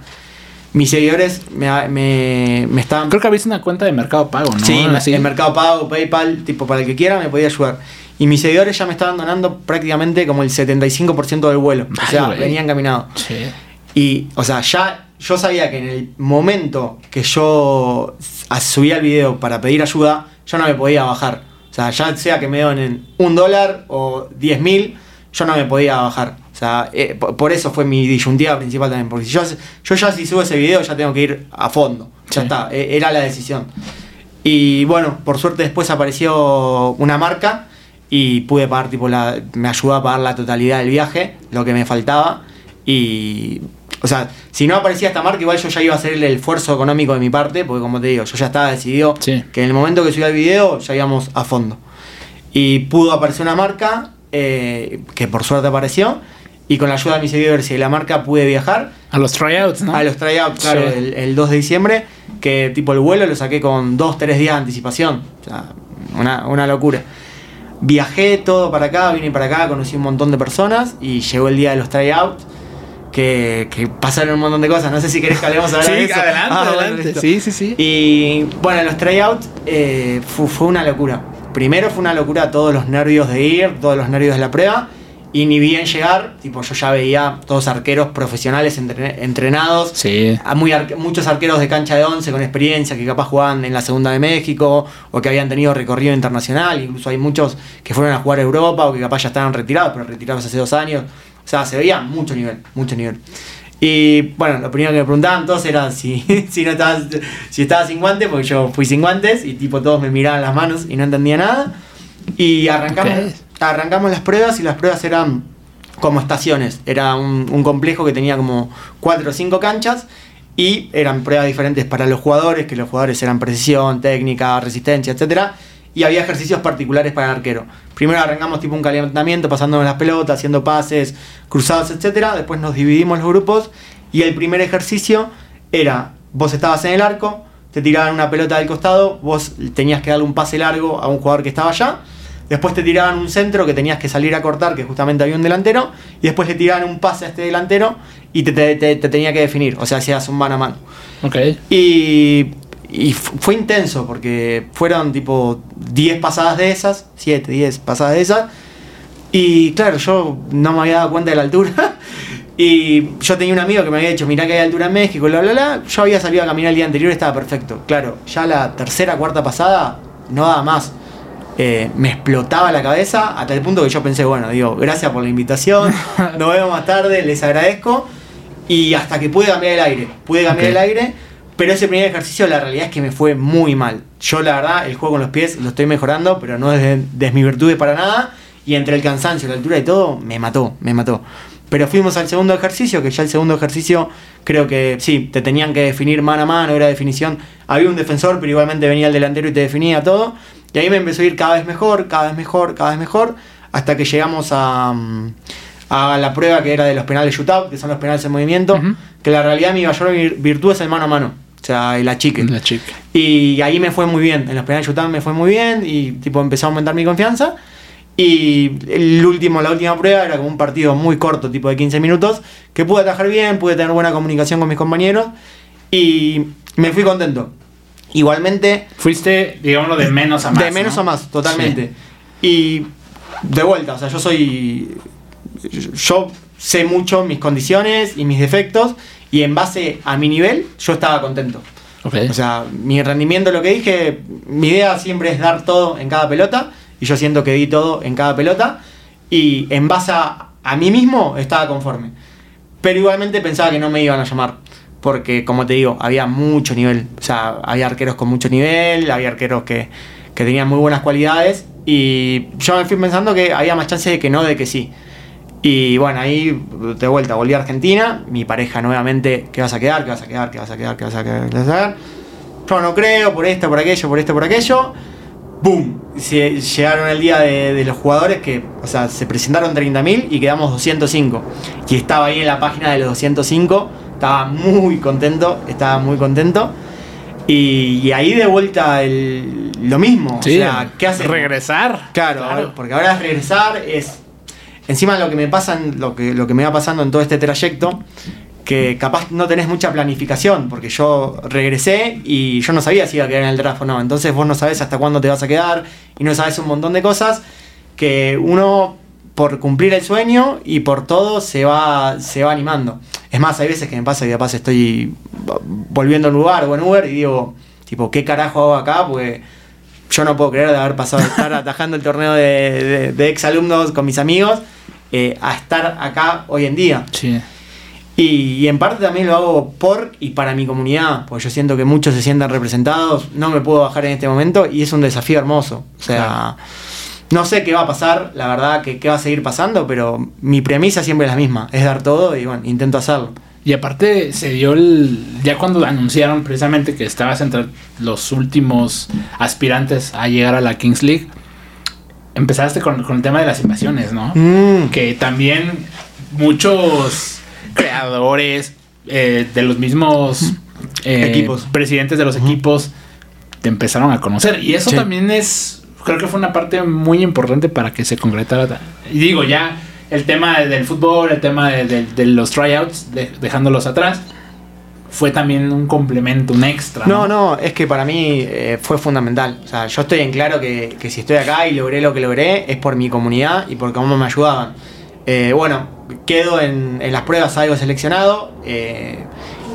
Mis seguidores me, me, me estaban... Creo que abriste una cuenta de Mercado Pago, ¿no? Sí, Así. en Mercado Pago, PayPal, tipo para el que quiera me podía ayudar. Y mis seguidores ya me estaban donando prácticamente como el 75% del vuelo. O sea, güey. venían caminados. Sí. Y, o sea, ya yo sabía que en el momento que yo subía el video para pedir ayuda, yo no me podía bajar. O sea, ya sea que me donen un dólar o diez mil, yo no me podía bajar. O sea, eh, por, por eso fue mi disyuntiva principal también. Porque si yo, yo ya si subo ese video, ya tengo que ir a fondo. Ya está, e- era la decisión. Y bueno, por suerte después apareció una marca y pude pagar, tipo, la, me ayudó a pagar la totalidad del viaje, lo que me faltaba. Y, o sea, si no aparecía esta marca, igual yo ya iba a hacer el esfuerzo económico de mi parte, porque como te digo, yo ya estaba decidido Sí. que en el momento que subía el video ya íbamos a fondo. Y pudo aparecer una marca, eh, que por suerte apareció, y con la ayuda de mis seguidores y de la marca pude viajar A los tryouts, ¿no? a los tryouts, claro, Sí. el, el 2 de diciembre, que tipo el vuelo lo saqué con 2, 3 días de anticipación. O sea, una, una locura. Viajé todo para acá, vine para acá, conocí un montón de personas y llegó el día de los tryouts. Que, que pasaron un montón de cosas. No sé si querés que hablemos ahora Sí, de eso. adelante, Ah, adelante. Sí, sí, sí. Y bueno, los tryouts eh, fu- fue, una locura. Primero fue una locura todos los nervios de ir, todos los nervios de la prueba. Y ni bien llegar, tipo, yo ya veía todos arqueros profesionales entre- entrenados. Sí. A muy muchos arqueros de cancha de 11 con experiencia que capaz jugaban en la segunda de México o que habían tenido recorrido internacional. Incluso hay muchos que fueron a jugar a Europa o que capaz ya estaban retirados, pero retirados hace dos años. O sea, se veía mucho nivel, mucho nivel. Y bueno, lo primero que me preguntaban todos era si, si, no estabas, si estaba sin guantes, porque yo fui sin guantes y tipo todos me miraban las manos y no entendía nada. Y arrancamos, arrancamos las pruebas y las pruebas eran como estaciones. Era un, un complejo que tenía como cuatro o cinco canchas y eran pruebas diferentes para los jugadores, que los jugadores eran precisión, técnica, resistencia, etcétera Y había ejercicios particulares para el arquero. Primero arrancamos tipo un calentamiento, pasándonos las pelotas, haciendo pases, cruzados, etcétera Después nos dividimos los grupos y el primer ejercicio era, vos estabas en el arco, te tiraban una pelota del costado, vos tenías que darle un pase largo a un jugador que estaba allá. Después te tiraban un centro que tenías que salir a cortar, que justamente había un delantero. Y después le tiraban un pase a este delantero y te, te- te- te tenía que definir. O sea, hacías un mano a mano. Ok. Y, y fu- fue intenso porque fueron tipo 10 pasadas de esas, 7, 10 pasadas de esas. Y claro, yo no me había dado cuenta de la altura. Y yo tenía un amigo que me había dicho, mirá que hay altura en México, bla, bla, bla. Yo había salido a caminar el día anterior y estaba perfecto. Claro, ya la tercera, cuarta pasada, no daba más. Eh, me explotaba la cabeza hasta el punto que yo pensé, bueno, digo, gracias por la invitación, nos vemos más tarde, les agradezco. Y hasta que pude cambiar el aire, pude cambiar el aire, pero ese primer ejercicio la realidad es que me fue muy mal. Yo la verdad, el juego con los pies lo estoy mejorando, pero no es, de- de mis virtudes para nada. y entre el cansancio, la altura y todo, me mató, me mató. Pero fuimos al segundo ejercicio, que ya el segundo ejercicio creo que sí, te tenían que definir mano a mano, era definición. Había un defensor, pero igualmente venía el delantero y te definía todo. Y ahí me empezó a ir cada vez mejor, cada vez mejor, cada vez mejor, hasta que llegamos a, a la prueba que era de los penales shootout, que son los penales en movimiento, que la realidad mi mayor virtud es el mano a mano. O sea, el achique. La chica. Y ahí me fue muy bien. En los penales shootout me fue muy bien y tipo empezó a aumentar mi confianza. Y el último, la última prueba era como un partido muy corto, tipo de 15 minutos, que pude atajar bien, pude tener buena comunicación con mis compañeros y me fui contento. Igualmente, Fuiste, digámoslo, de menos a más. de menos ¿no? a más, totalmente. Y de vuelta, o sea, yo soy. Yo sé mucho mis condiciones y mis defectos, y en base a mi nivel, yo estaba contento. Ok. O sea, mi rendimiento, lo que dije, mi idea siempre es dar todo en cada pelota, y yo siento que di todo en cada pelota, y en base a, a mí mismo estaba conforme. Pero igualmente pensaba que no me iban a llamar, porque como te digo, había mucho nivel. O sea, había arqueros con mucho nivel, había arqueros que, que tenían muy buenas cualidades, y yo me fui pensando que había más chance de que no, de que sí. Y bueno, ahí de vuelta volví a Argentina, mi pareja nuevamente, ¿qué vas a quedar? ¿Qué vas a quedar? ¿Qué vas a quedar? ¿Qué vas a quedar? ¿Qué vas a quedar? Yo no creo, por esto, por aquello, por esto, por aquello. ¡Boom! Se- llegaron el día de, de los jugadores que, o sea, se presentaron 30.000 y quedamos 205. Y estaba ahí en la página de los 205, estaba muy contento, estaba muy contento. Y, y ahí de vuelta el- lo mismo. Sí, o sea, ¿qué haces? Regresar. Claro, porque ahora es regresar, es. Encima lo que me pasa, en- lo que, lo que me va pasando en todo este trayecto, que capaz no tenés mucha planificación, porque yo regresé y yo no sabía si iba a quedar en el draft o no. Entonces vos no sabés hasta cuándo te vas a quedar y no sabés un montón de cosas que uno por cumplir el sueño y por todo se va, se va animando. Es más, hay veces que me pasa que capaz estoy volviendo a un lugar o en Uber y digo, tipo, ¿qué carajo hago acá? Porque yo no puedo creer de haber pasado de estar atajando el torneo de, de, de ex alumnos con mis amigos eh, a estar acá hoy en día. Sí. Y, y en parte también lo hago por y para mi comunidad, porque yo siento que muchos se sientan representados, no me puedo bajar en este momento y es un desafío hermoso. O sea, no sé qué va a pasar, la verdad que qué va a seguir pasando, pero mi premisa siempre es la misma, es dar todo y bueno, intento hacerlo. Y aparte se dio el... Ya cuando anunciaron precisamente que estabas entre los últimos aspirantes a llegar a la Kings League, empezaste con, con el tema de las invasiones, ¿no? Mm, Que también muchos creadores eh, de los mismos eh, Equipos. presidentes de los equipos te empezaron a conocer. Y eso Sí. también es, creo que fue una parte muy importante para que se concretara. Y digo, ya el tema de- del fútbol, el tema de, de- de los tryouts, de- dejándolos atrás, fue también un complemento, un extra. No, no, es que para mí eh, fue fundamental. O sea, yo estoy en claro que, que si estoy acá y logré lo que logré es por mi comunidad y por cómo me ayudaban. Eh, bueno, quedo en, en las pruebas algo seleccionado eh,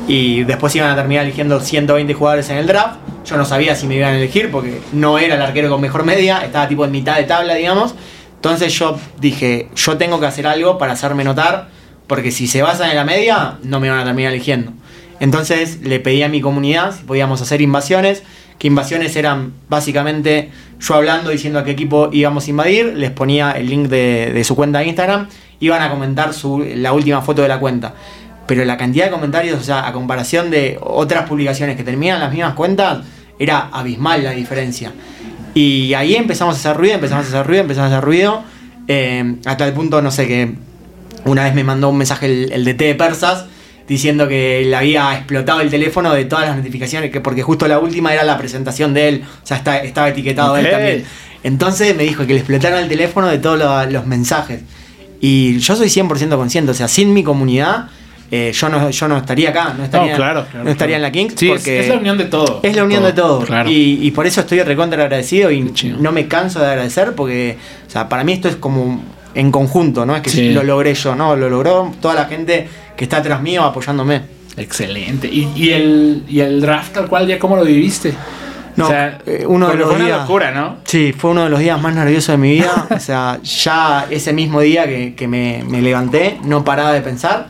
y después iban a terminar eligiendo 120 jugadores en el draft. Yo no sabía si me iban a elegir porque no era el arquero con mejor media, estaba tipo en mitad de tabla, digamos. Entonces yo dije, yo tengo que hacer algo para hacerme notar porque si se basan en la media, no me van a terminar eligiendo. Entonces le pedí a mi comunidad si podíamos hacer invasiones, que invasiones eran básicamente yo hablando, diciendo a qué equipo íbamos a invadir, les ponía el link de, su cuenta de Instagram, iban a comentar su, la última foto de la cuenta. Pero la cantidad de comentarios, o sea, a comparación de otras publicaciones que terminan las mismas cuentas, era abismal la diferencia. Y ahí empezamos a hacer ruido, empezamos a hacer ruido, empezamos a hacer ruido, eh, hasta el punto, no sé, que una vez me mandó un mensaje el, el DT de Persas diciendo que le había explotado el teléfono de todas las notificaciones, que porque justo la última era la presentación de él, o sea, está- estaba etiquetado él también. Entonces me dijo que le explotaron el teléfono de todos lo- los mensajes. Y yo soy 100% consciente, o sea, sin mi comunidad, eh, yo, no, yo no estaría acá, no estaría, claro, claro, no estaría en la Kings. Sí, es- porque es, la unión de todo. es la unión de todo. Claro. Y, y por eso estoy recontra agradecido y no me canso de agradecer porque, o sea, para mí esto es como en conjunto, no es que Sí. lo logré yo, no, lo logró toda la gente que está atrás mío apoyándome. Excelente. ¿Y, y el, y el draft tal cual ya cómo lo viviste? No, o sea, eh, uno de los fue una días- locura, ¿no? Sí, fue uno de los días más nerviosos de mi vida. o sea, ya ese mismo día que, que me, me levanté, no paraba de pensar.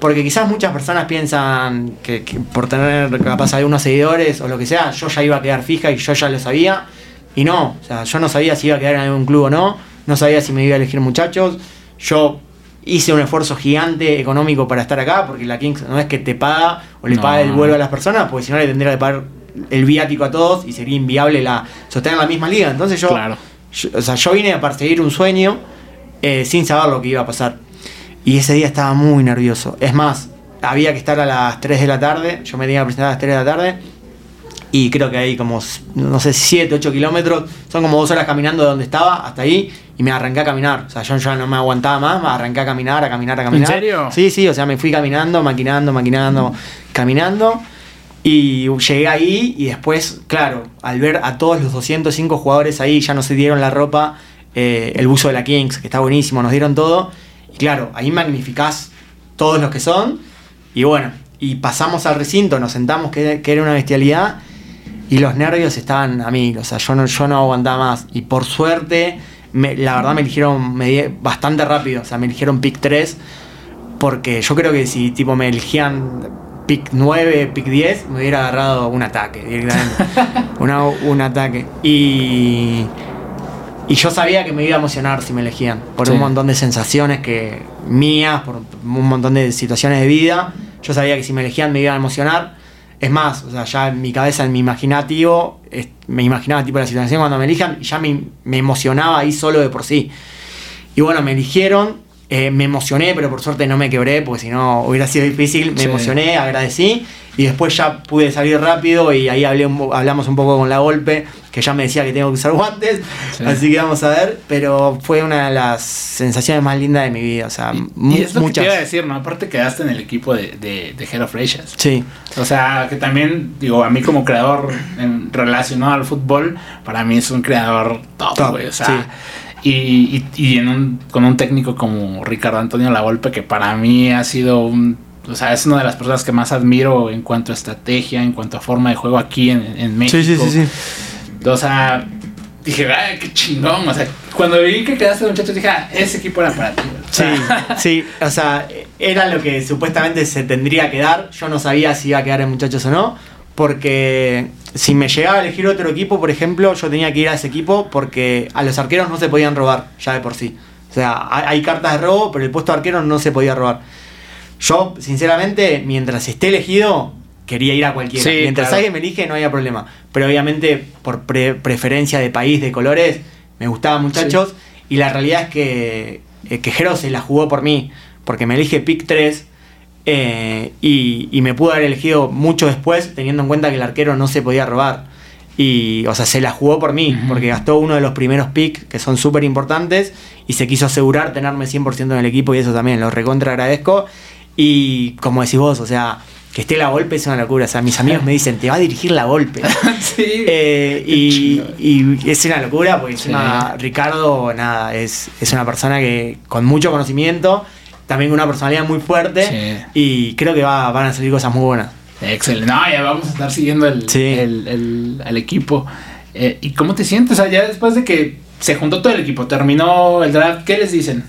Porque quizás muchas personas piensan que, que por tener capaz algunos seguidores o lo que sea, yo ya iba a quedar fija y yo ya lo sabía. Y no, o sea, yo no sabía si iba a quedar en algún club o no. No sabía si me iba a elegir muchachos. Yo hice un esfuerzo gigante económico para estar acá, porque la Kings no es que te paga o le paga el vuelo a las personas, porque si no le tendría que pagar el viático a todos y sería inviable la sostener la misma liga. Entonces yo, o sea, yo vine a perseguir un sueño eh, sin saber lo que iba a pasar. Y ese día estaba muy nervioso. Es más, había que estar a las 3 de la tarde, yo me tenía que presentar a las 3 de la tarde y creo que hay como, no sé, 7, 8 kilómetros, son como dos horas caminando de donde estaba hasta ahí y me arranqué a caminar. O sea, yo ya no me aguantaba más, me arranqué a caminar, a caminar, a caminar. ¿En serio? Sí, sí, o sea, me fui caminando, maquinando, maquinando, caminando. Y llegué ahí y después, claro, al ver a todos los 205 jugadores ahí, ya nos dieron la ropa, eh, el buzo de la Kings, que está buenísimo, nos dieron todo. Y claro, ahí magnificás todos los que son. Y bueno, y pasamos al recinto, nos sentamos, que, que era una bestialidad y los nervios estaban a mí, o sea, yo no, yo no aguantaba más. Y por suerte, la verdad me eligieron bastante rápido, o sea, me eligieron pick 3, porque yo creo que si tipo me elegían pick 9, pick 10, me hubiera agarrado un ataque directamente. un ataque. Y, y yo sabía que me iba a emocionar si me elegían, por un montón de sensaciones que mías, por un montón de situaciones de vida. Yo sabía que si me elegían me iba a emocionar es más, o sea, ya en mi cabeza, en mi imaginativo, me imaginaba tipo la situación cuando me elijan ya me, emocionaba ahí solo de por sí. Y bueno, me eligieron, eh, me emocioné, pero por suerte no me quebré, porque si no hubiera sido difícil. Me emocioné, agradecí y después ya pude salir rápido y ahí hablé hablamos un poco con la golpe, que ya me decía que tengo que usar guantes, así que vamos a ver, pero fue una de las sensaciones más lindas de mi vida, o sea, y, es lo muchas. Que te iba a decir, ¿no? Aparte quedaste en el equipo de, de, de Head of Sí. O sea, que también, digo, a mí como creador en, relacionado al fútbol, para mí es un creador top, güey, o sea... Y, y, en un, con un técnico como Ricardo Antonio Lavolpe, que para mí ha sido un o sea, es una de las personas que más admiro en cuanto a estrategia, en cuanto a forma de juego aquí en, México. Sí, sí, sí, sí. O sea, dije, ay, qué chingón. O sea, cuando vi que quedaste muchachos, dije, ah, ese equipo era para ti. sí, sí, o sea, era lo que supuestamente se tendría que dar. Yo no sabía si iba a quedar en muchachos o no, porque si me llegaba a elegir otro equipo, por ejemplo, yo tenía que ir a ese equipo porque a los arqueros no se podían robar, ya de por sí. O sea, hay cartas de robo, pero el puesto de arquero no se podía robar. Yo, sinceramente, mientras esté elegido, quería ir a cualquiera. mientras alguien me elige, no había problema. Pero obviamente, por preferencia de país, de colores, me gustaban muchachos. Y la realidad es que, eh, que Jero se la jugó por mí, porque me elige pick 3. Eh, y, me pudo haber elegido mucho después, teniendo en cuenta que el arquero no se podía robar. Y, o sea, se la jugó por mí, porque gastó uno de los primeros picks que son súper importantes y se quiso asegurar tenerme 100% en el equipo y eso también lo recontra agradezco. Y como decís vos, o sea, que esté la golpe es una locura. O sea, mis amigos me dicen, te va a dirigir la golpe. sí. Eh, y, es una locura porque Ricardo, nada, es, es una persona que con mucho conocimiento, también una personalidad muy fuerte y creo que va, van a salir cosas muy buenas. Excelente. No, ya vamos a estar siguiendo el, el, equipo. Eh, ¿Y cómo te sientes? O sea, ya después de que se juntó todo el equipo, terminó el draft, ¿qué les dicen?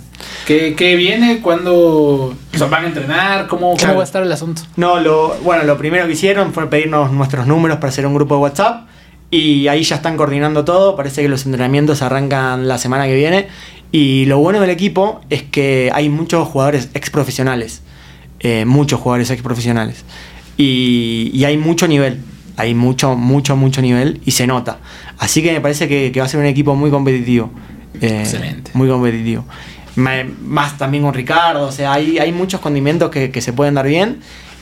¿Qué, viene? ¿Cuándo van a entrenar? ¿Cómo, ¿Cómo, va a estar el asunto? No, lo, bueno, lo primero que hicieron fue pedirnos nuestros números para hacer un grupo de WhatsApp. Y ahí ya están coordinando todo. Parece que los entrenamientos arrancan la semana que viene. Y lo bueno del equipo es que hay muchos jugadores ex profesionales. Eh, muchos jugadores ex profesionales. Y, y, hay mucho nivel. Hay mucho, mucho, mucho nivel. Y se nota. Así que me parece que, va a ser un equipo muy competitivo. Eh, Excelente. Muy competitivo más también con Ricardo, o sea, hay, hay muchos condimentos que, se pueden dar bien.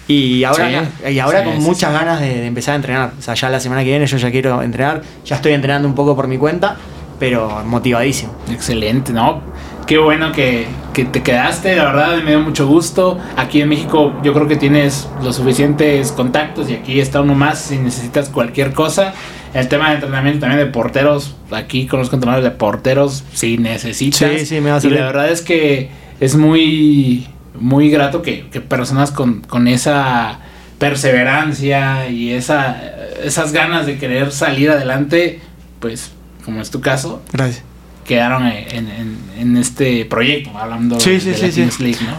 Y ahora, y ahora con muchas ganas de, empezar a entrenar. O sea, ya la semana que viene yo ya quiero entrenar. Ya estoy entrenando un poco por mi cuenta, pero motivadísimo. Excelente, ¿no? Qué bueno que, que te quedaste, la verdad me dio mucho gusto. Aquí en México yo creo que tienes los suficientes contactos y aquí está uno más si necesitas cualquier cosa. El tema de entrenamiento también de porteros. Aquí con los entrenadores de porteros, si necesitas. Sí, sí, me va a Y la verdad es que es muy, muy grato que, personas con, esa perseverancia y esa, esas ganas de querer salir adelante, pues, como es tu caso. Gracias. Quedaron en, en, este proyecto, hablando de, la League, ¿no?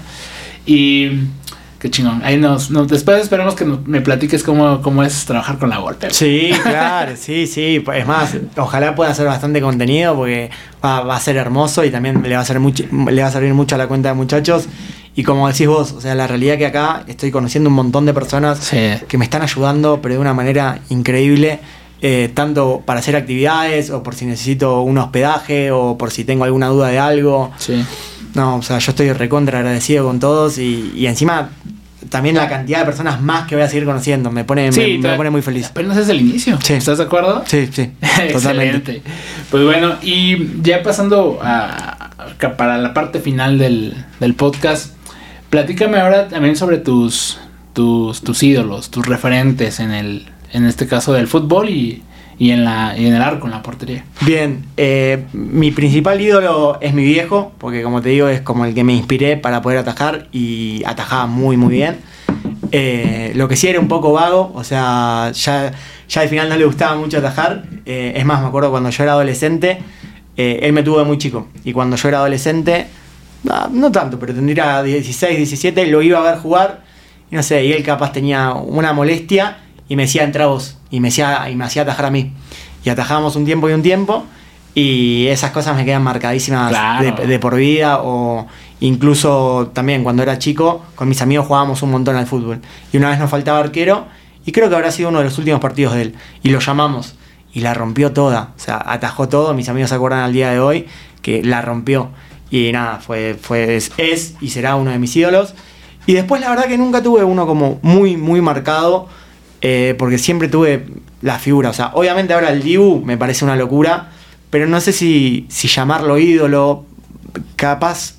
Y Qué chingón. Ahí nos, nos después esperemos que me platiques cómo, cómo es trabajar con la Volpe. Sí, claro, sí, sí. Es más, ojalá pueda hacer bastante contenido porque va, va a ser hermoso y también le va a, ser mucho, le va a servir mucho a la cuenta de muchachos. Y como decís vos, o sea, la realidad que acá estoy conociendo un montón de personas Sí. que me están ayudando, pero de una manera increíble. Eh, tanto para hacer actividades o por si necesito un hospedaje o por si tengo alguna duda de algo. Sí. No, o sea, yo estoy recontra agradecido con todos y, y encima también la cantidad de personas más que voy a seguir conociendo me pone, me- me, te- pone muy feliz. Apenas es el inicio. Sí. ¿Estás de acuerdo? Sí, sí, totalmente. Excelente. Pues bueno, y ya pasando a, a- para la parte final del, del podcast, platícame ahora también sobre tus, tus, tus ídolos, tus referentes en el, en este caso del fútbol y, y en la, y en el arco, en la portería. Bien, eh, mi principal ídolo es mi viejo, porque como te digo es como el que me inspiré para poder atajar y atajaba muy muy bien. Eh, lo que sí era un poco vago, o sea, ya, ya al final no le gustaba mucho atajar. Eh, es más, me acuerdo cuando yo era adolescente, él me tuvo de muy chico. Y cuando yo era adolescente, no, no tanto, pero tendría 16, 17, lo iba a ver jugar. Y no sé, y él capaz tenía una molestia y me decía entra vos. Y me, decía, y me hacía atajar a mí. Y atajábamos un tiempo y un tiempo. Y esas cosas me quedan marcadísimas Claro. de, de por vida. O incluso también cuando era chico, con mis amigos jugábamos un montón al fútbol. Y una vez nos faltaba arquero. Y creo que habrá sido uno de los últimos partidos de él. Y lo llamamos. Y la rompió toda. O sea, atajó todo. Mis amigos se acuerdan al día de hoy que la rompió. Y nada, fue, fue, es, es y será uno de mis ídolos. Y después la verdad que nunca tuve uno como muy, muy marcado, eh, porque siempre tuve la figura. O sea, obviamente ahora el Dibu me parece una locura, pero no sé si, si llamarlo ídolo, capaz,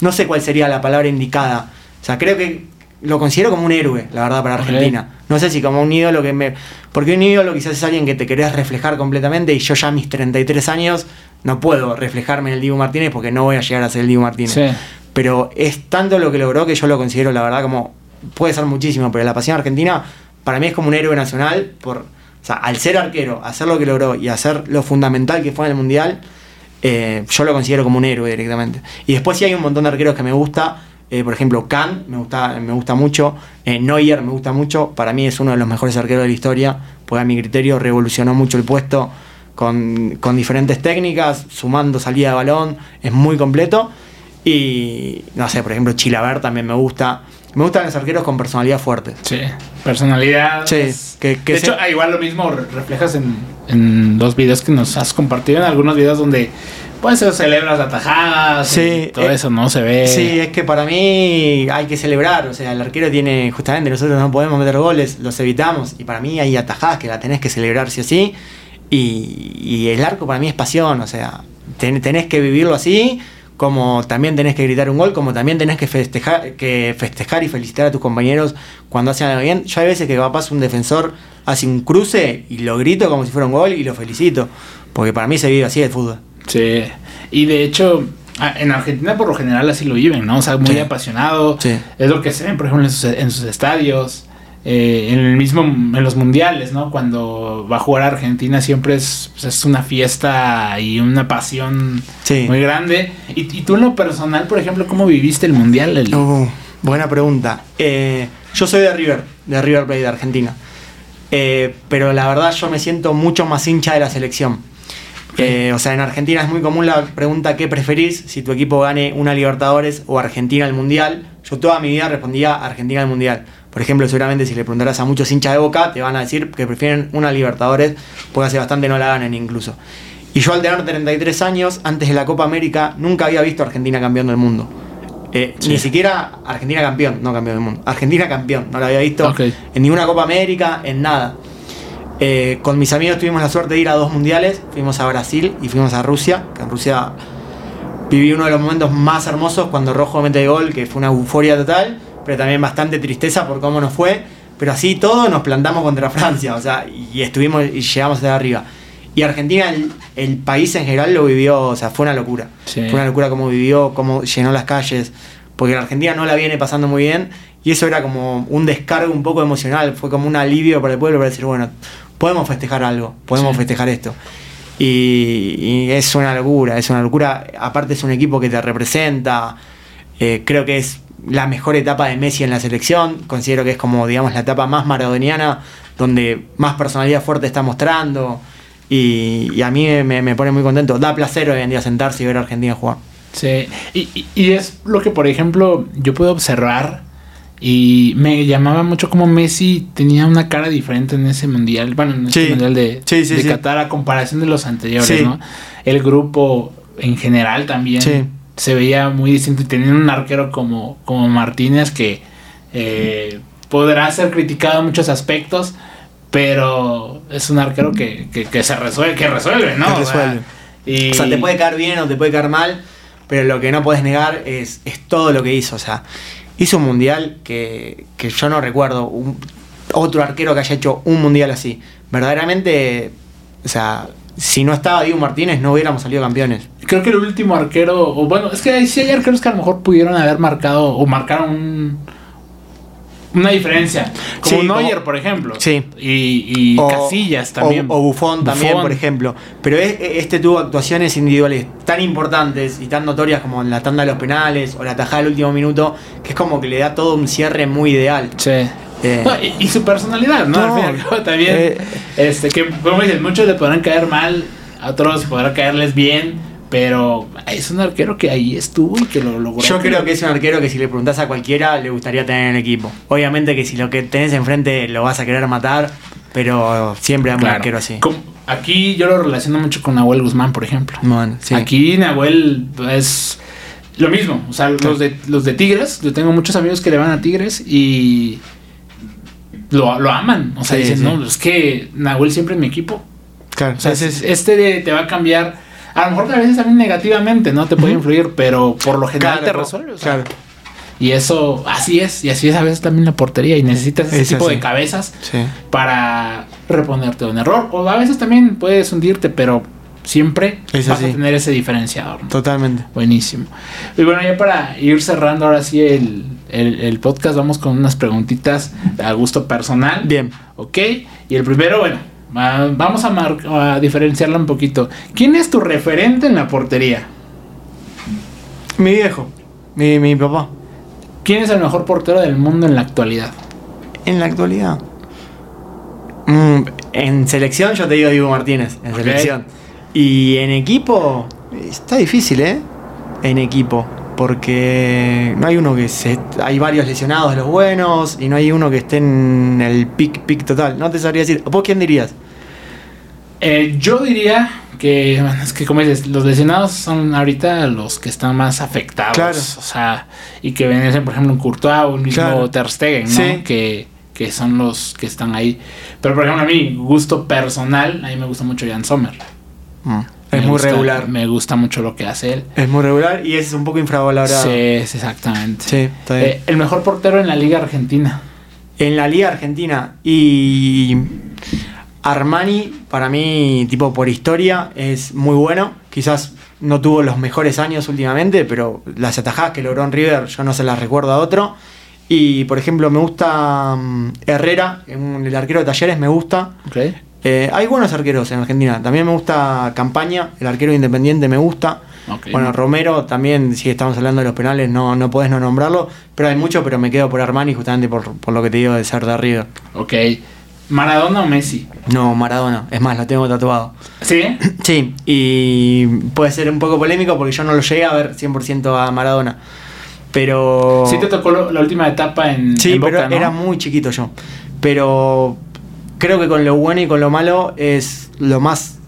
no sé cuál sería la palabra indicada. O sea, creo que lo considero como un héroe, la verdad, para. Argentina. No sé si como un ídolo que me... Porque un ídolo quizás es alguien que te querés reflejar completamente y yo ya a mis 33 años no puedo reflejarme en el Dibu Martínez porque no voy a llegar a ser el Dibu Martínez Sí. pero es tanto lo que logró que yo lo considero, la verdad, como puede ser muchísimo, pero la pasión argentina para mí es como un héroe nacional, por, o sea, al ser arquero, hacer lo que logró y hacer lo fundamental que fue en el Mundial, eh, yo lo considero como un héroe directamente. Y después sí hay un montón de arqueros que me gusta, eh, por ejemplo, Kahn me gusta, me gusta mucho, eh, Neuer me gusta mucho, para mí es uno de los mejores arqueros de la historia, porque a mi criterio revolucionó mucho el puesto con, con diferentes técnicas, sumando salida de balón, es muy completo. Y no sé, por ejemplo, Chilaver también me gusta. Me gustan los arqueros con personalidad fuerte. Sí. Personalidad. Sí, es- que- que de se- hecho, ah, igual lo mismo re- reflejas en, en los videos que nos has compartido, en algunos videos donde pues se celebras atajadas Sí, y todo eh, eso, ¿no? Se ve. Sí, es que para mí hay que celebrar. O sea, el arquero tiene, justamente, nosotros no podemos meter goles, los evitamos. Y para mí hay atajadas que la tenés que celebrar sí o sí. Y, y el arco para mí es pasión. O sea, ten- tenés que vivirlo así. Como también tenés que gritar un gol, como también tenés que festejar, que festejar y felicitar a tus compañeros cuando hacen algo bien. Yo hay veces que capaz un defensor hace un cruce y lo grito como si fuera un gol y lo felicito. Porque para mí se vive así el fútbol. Sí. Y de hecho, en Argentina por lo general así lo viven, ¿no? O sea, muy Sí. apasionado. Sí. Es lo que se ven, por ejemplo, en sus, en sus estadios. Eh, en el mismo en los mundiales, ¿no? Cuando va a jugar Argentina siempre es, pues, es una fiesta y una pasión Sí. muy grande. Y, y tú en lo personal, por ejemplo, ¿cómo viviste el mundial? El- Uh, buena pregunta. Eh, yo soy de River, de River Plate de Argentina. Eh, pero la verdad yo me siento mucho más hincha de la selección. Eh, o sea, en Argentina es muy común la pregunta ¿qué preferís? Si tu equipo gane una Libertadores o Argentina al Mundial. Yo toda mi vida respondía Argentina al Mundial. Por ejemplo, seguramente si le preguntaras a muchos hinchas de Boca, te van a decir que prefieren una Libertadores porque hace bastante no la ganan incluso. Y yo al tener 33 años, antes de la Copa América, nunca había visto a Argentina campeón del mundo. Eh, Sí. Ni siquiera Argentina campeón, no campeón del mundo. Argentina campeón, no la había visto en ninguna Copa América, en nada. Eh, con mis amigos tuvimos la suerte de ir a dos mundiales. Fuimos a Brasil y fuimos a Rusia. Que en Rusia viví uno de los momentos más hermosos cuando Rojo mete el gol, que fue una euforia total, pero también bastante tristeza por cómo nos fue. Pero así todo nos plantamos contra Francia, o sea, y estuvimos y llegamos de arriba. Y Argentina, el, el país en general lo vivió, o sea, fue una locura. Sí. Fue una locura cómo vivió, cómo llenó las calles, porque la Argentina no la viene pasando muy bien y eso era como un descargo un poco emocional, fue como un alivio para el pueblo para decir, bueno, podemos festejar algo, podemos Sí. festejar esto. Y, y es una locura, es una locura. Aparte es un equipo que te representa. eh, creo que es la mejor etapa de Messi en la selección. Considero que es como, digamos, la etapa más maradoniana, donde más personalidad fuerte está mostrando. Y, y a mí me, me pone muy contento. Da placer hoy en día sentarse y ver a Argentina jugar. Sí, y, y- es lo que, por ejemplo, yo puedo observar y me llamaba mucho como Messi tenía una cara diferente en ese mundial, bueno, en Sí. mundial de, Sí, sí, de. Qatar a comparación de los anteriores. ¿no? El grupo en general también Sí. Se veía muy distinto y tenían un arquero como, como Martínez que eh, podrá ser criticado en muchos aspectos, pero es un arquero que, que, que se resuelve, que resuelve, ¿no? Que O sea, resuelve. y- O sea, te puede caer bien o te puede caer mal, pero lo que no puedes negar es, es todo lo que hizo. O sea, hizo un mundial que, que yo no recuerdo un- otro arquero que haya hecho un mundial así. Verdaderamente, o sea, si no estaba Diego Martínez no hubiéramos salido campeones. Creo que el último arquero, o bueno, es que sí hay arqueros que a lo mejor pudieron haber marcado o marcaron un- una diferencia. Como Sí, Neuer, como- por ejemplo. Sí. Y, y O- Casillas también. O, o Buffon también, por ejemplo. Pero es- este tuvo actuaciones individuales tan importantes y tan notorias como en la tanda de los penales o la tajada del último minuto, que es como que le da todo un cierre muy ideal. Sí. Eh, No, y, y su personalidad, ¿no? No, Al fin y al cabo, también. eh, este, que, como dices, muchos le podrán caer mal, a otros podrán caerles bien. Pero es un arquero que ahí estuvo y que lo logró. Yo creo que es un arquero que si le preguntás a cualquiera le gustaría tener en el equipo. Obviamente que si lo que tenés enfrente lo vas a querer matar, pero siempre hay un Claro. arquero así. Como- aquí yo lo relaciono mucho con Nahuel Guzmán, por ejemplo. Bueno, sí. Aquí Nahuel es lo mismo. O sea, los de, los de Tigres, yo tengo muchos amigos que le van a Tigres y lo, lo aman. O sea, Sí, dicen, sí. no, es que Nahuel siempre es mi equipo. Claro, O sea, es- este de- te va a cambiar. A lo mejor a veces también negativamente, ¿no? Te puede influir, pero por lo general claro, te resuelve. o sea, claro. Y eso, así es. Y así es a veces también la portería. Y necesitas ese Es tipo así. de cabezas Sí. para reponerte de un error. O a veces también puedes hundirte, pero siempre Es vas así. a tener ese diferenciador. ¿no? Totalmente. Buenísimo. Y bueno, ya para ir cerrando ahora sí el, el- el podcast, vamos con unas preguntitas a gusto personal. Bien. Ok. Y el primero, bueno, va- vamos a, mar- a diferenciarla un poquito. ¿Quién es tu referente en la portería? Mi viejo, mi, mi papá. ¿Quién es el mejor portero del mundo en la actualidad? En la actualidad. Mm, en selección yo te digo Diego Martínez, en selección. Y en equipo, está difícil, ¿eh? En equipo. Porque no hay uno que se. Hay varios lesionados de los buenos y no hay uno que esté en el pic, pic total. No te sabría decir. ¿Vos quién dirías? Eh, yo diría que, bueno, es que como dices, los lesionados son ahorita los que están más afectados. Claro. O sea, y que ven, por ejemplo, un Courtois o un mismo Claro. Ter Stegen, ¿no? Sí. Que, que son los que están ahí. Pero, por ejemplo, a mí, gusto personal, a mí me gusta mucho Jan Sommer. Mm, Es Me muy gusta- regular. Me gusta mucho lo que hace él. Es muy regular y es un poco infravalorado. Sí, sí, exactamente. Sí, está bien. Eh, el mejor portero en la Liga Argentina. En la Liga Argentina y Armani, para mí, tipo por historia, es muy bueno. Quizás no tuvo los mejores años últimamente, pero las atajadas que logró en River yo no se las recuerdo a otro. Y por ejemplo, me gusta mm, Herrera, el arquero de Talleres me gusta. Ok. Eh, hay buenos arqueros en Argentina. También me gusta Campaña, el arquero independiente me gusta. Bueno, Romero también, si estamos hablando de los penales, no, no podés no nombrarlo. Pero hay mucho, pero me quedo por Armani justamente por, por lo que te digo de ser de River. Ok. ¿Maradona o Messi? No, Maradona. Es más, lo tengo tatuado. ¿Sí? Sí, y puede ser un poco polémico porque yo no lo llegué a ver 100% a Maradona. Pero... Sí te tocó la última etapa en, Sí, en pero Boca, ¿no? era muy chiquito yo. Pero creo que con lo bueno y con lo malo es lo más.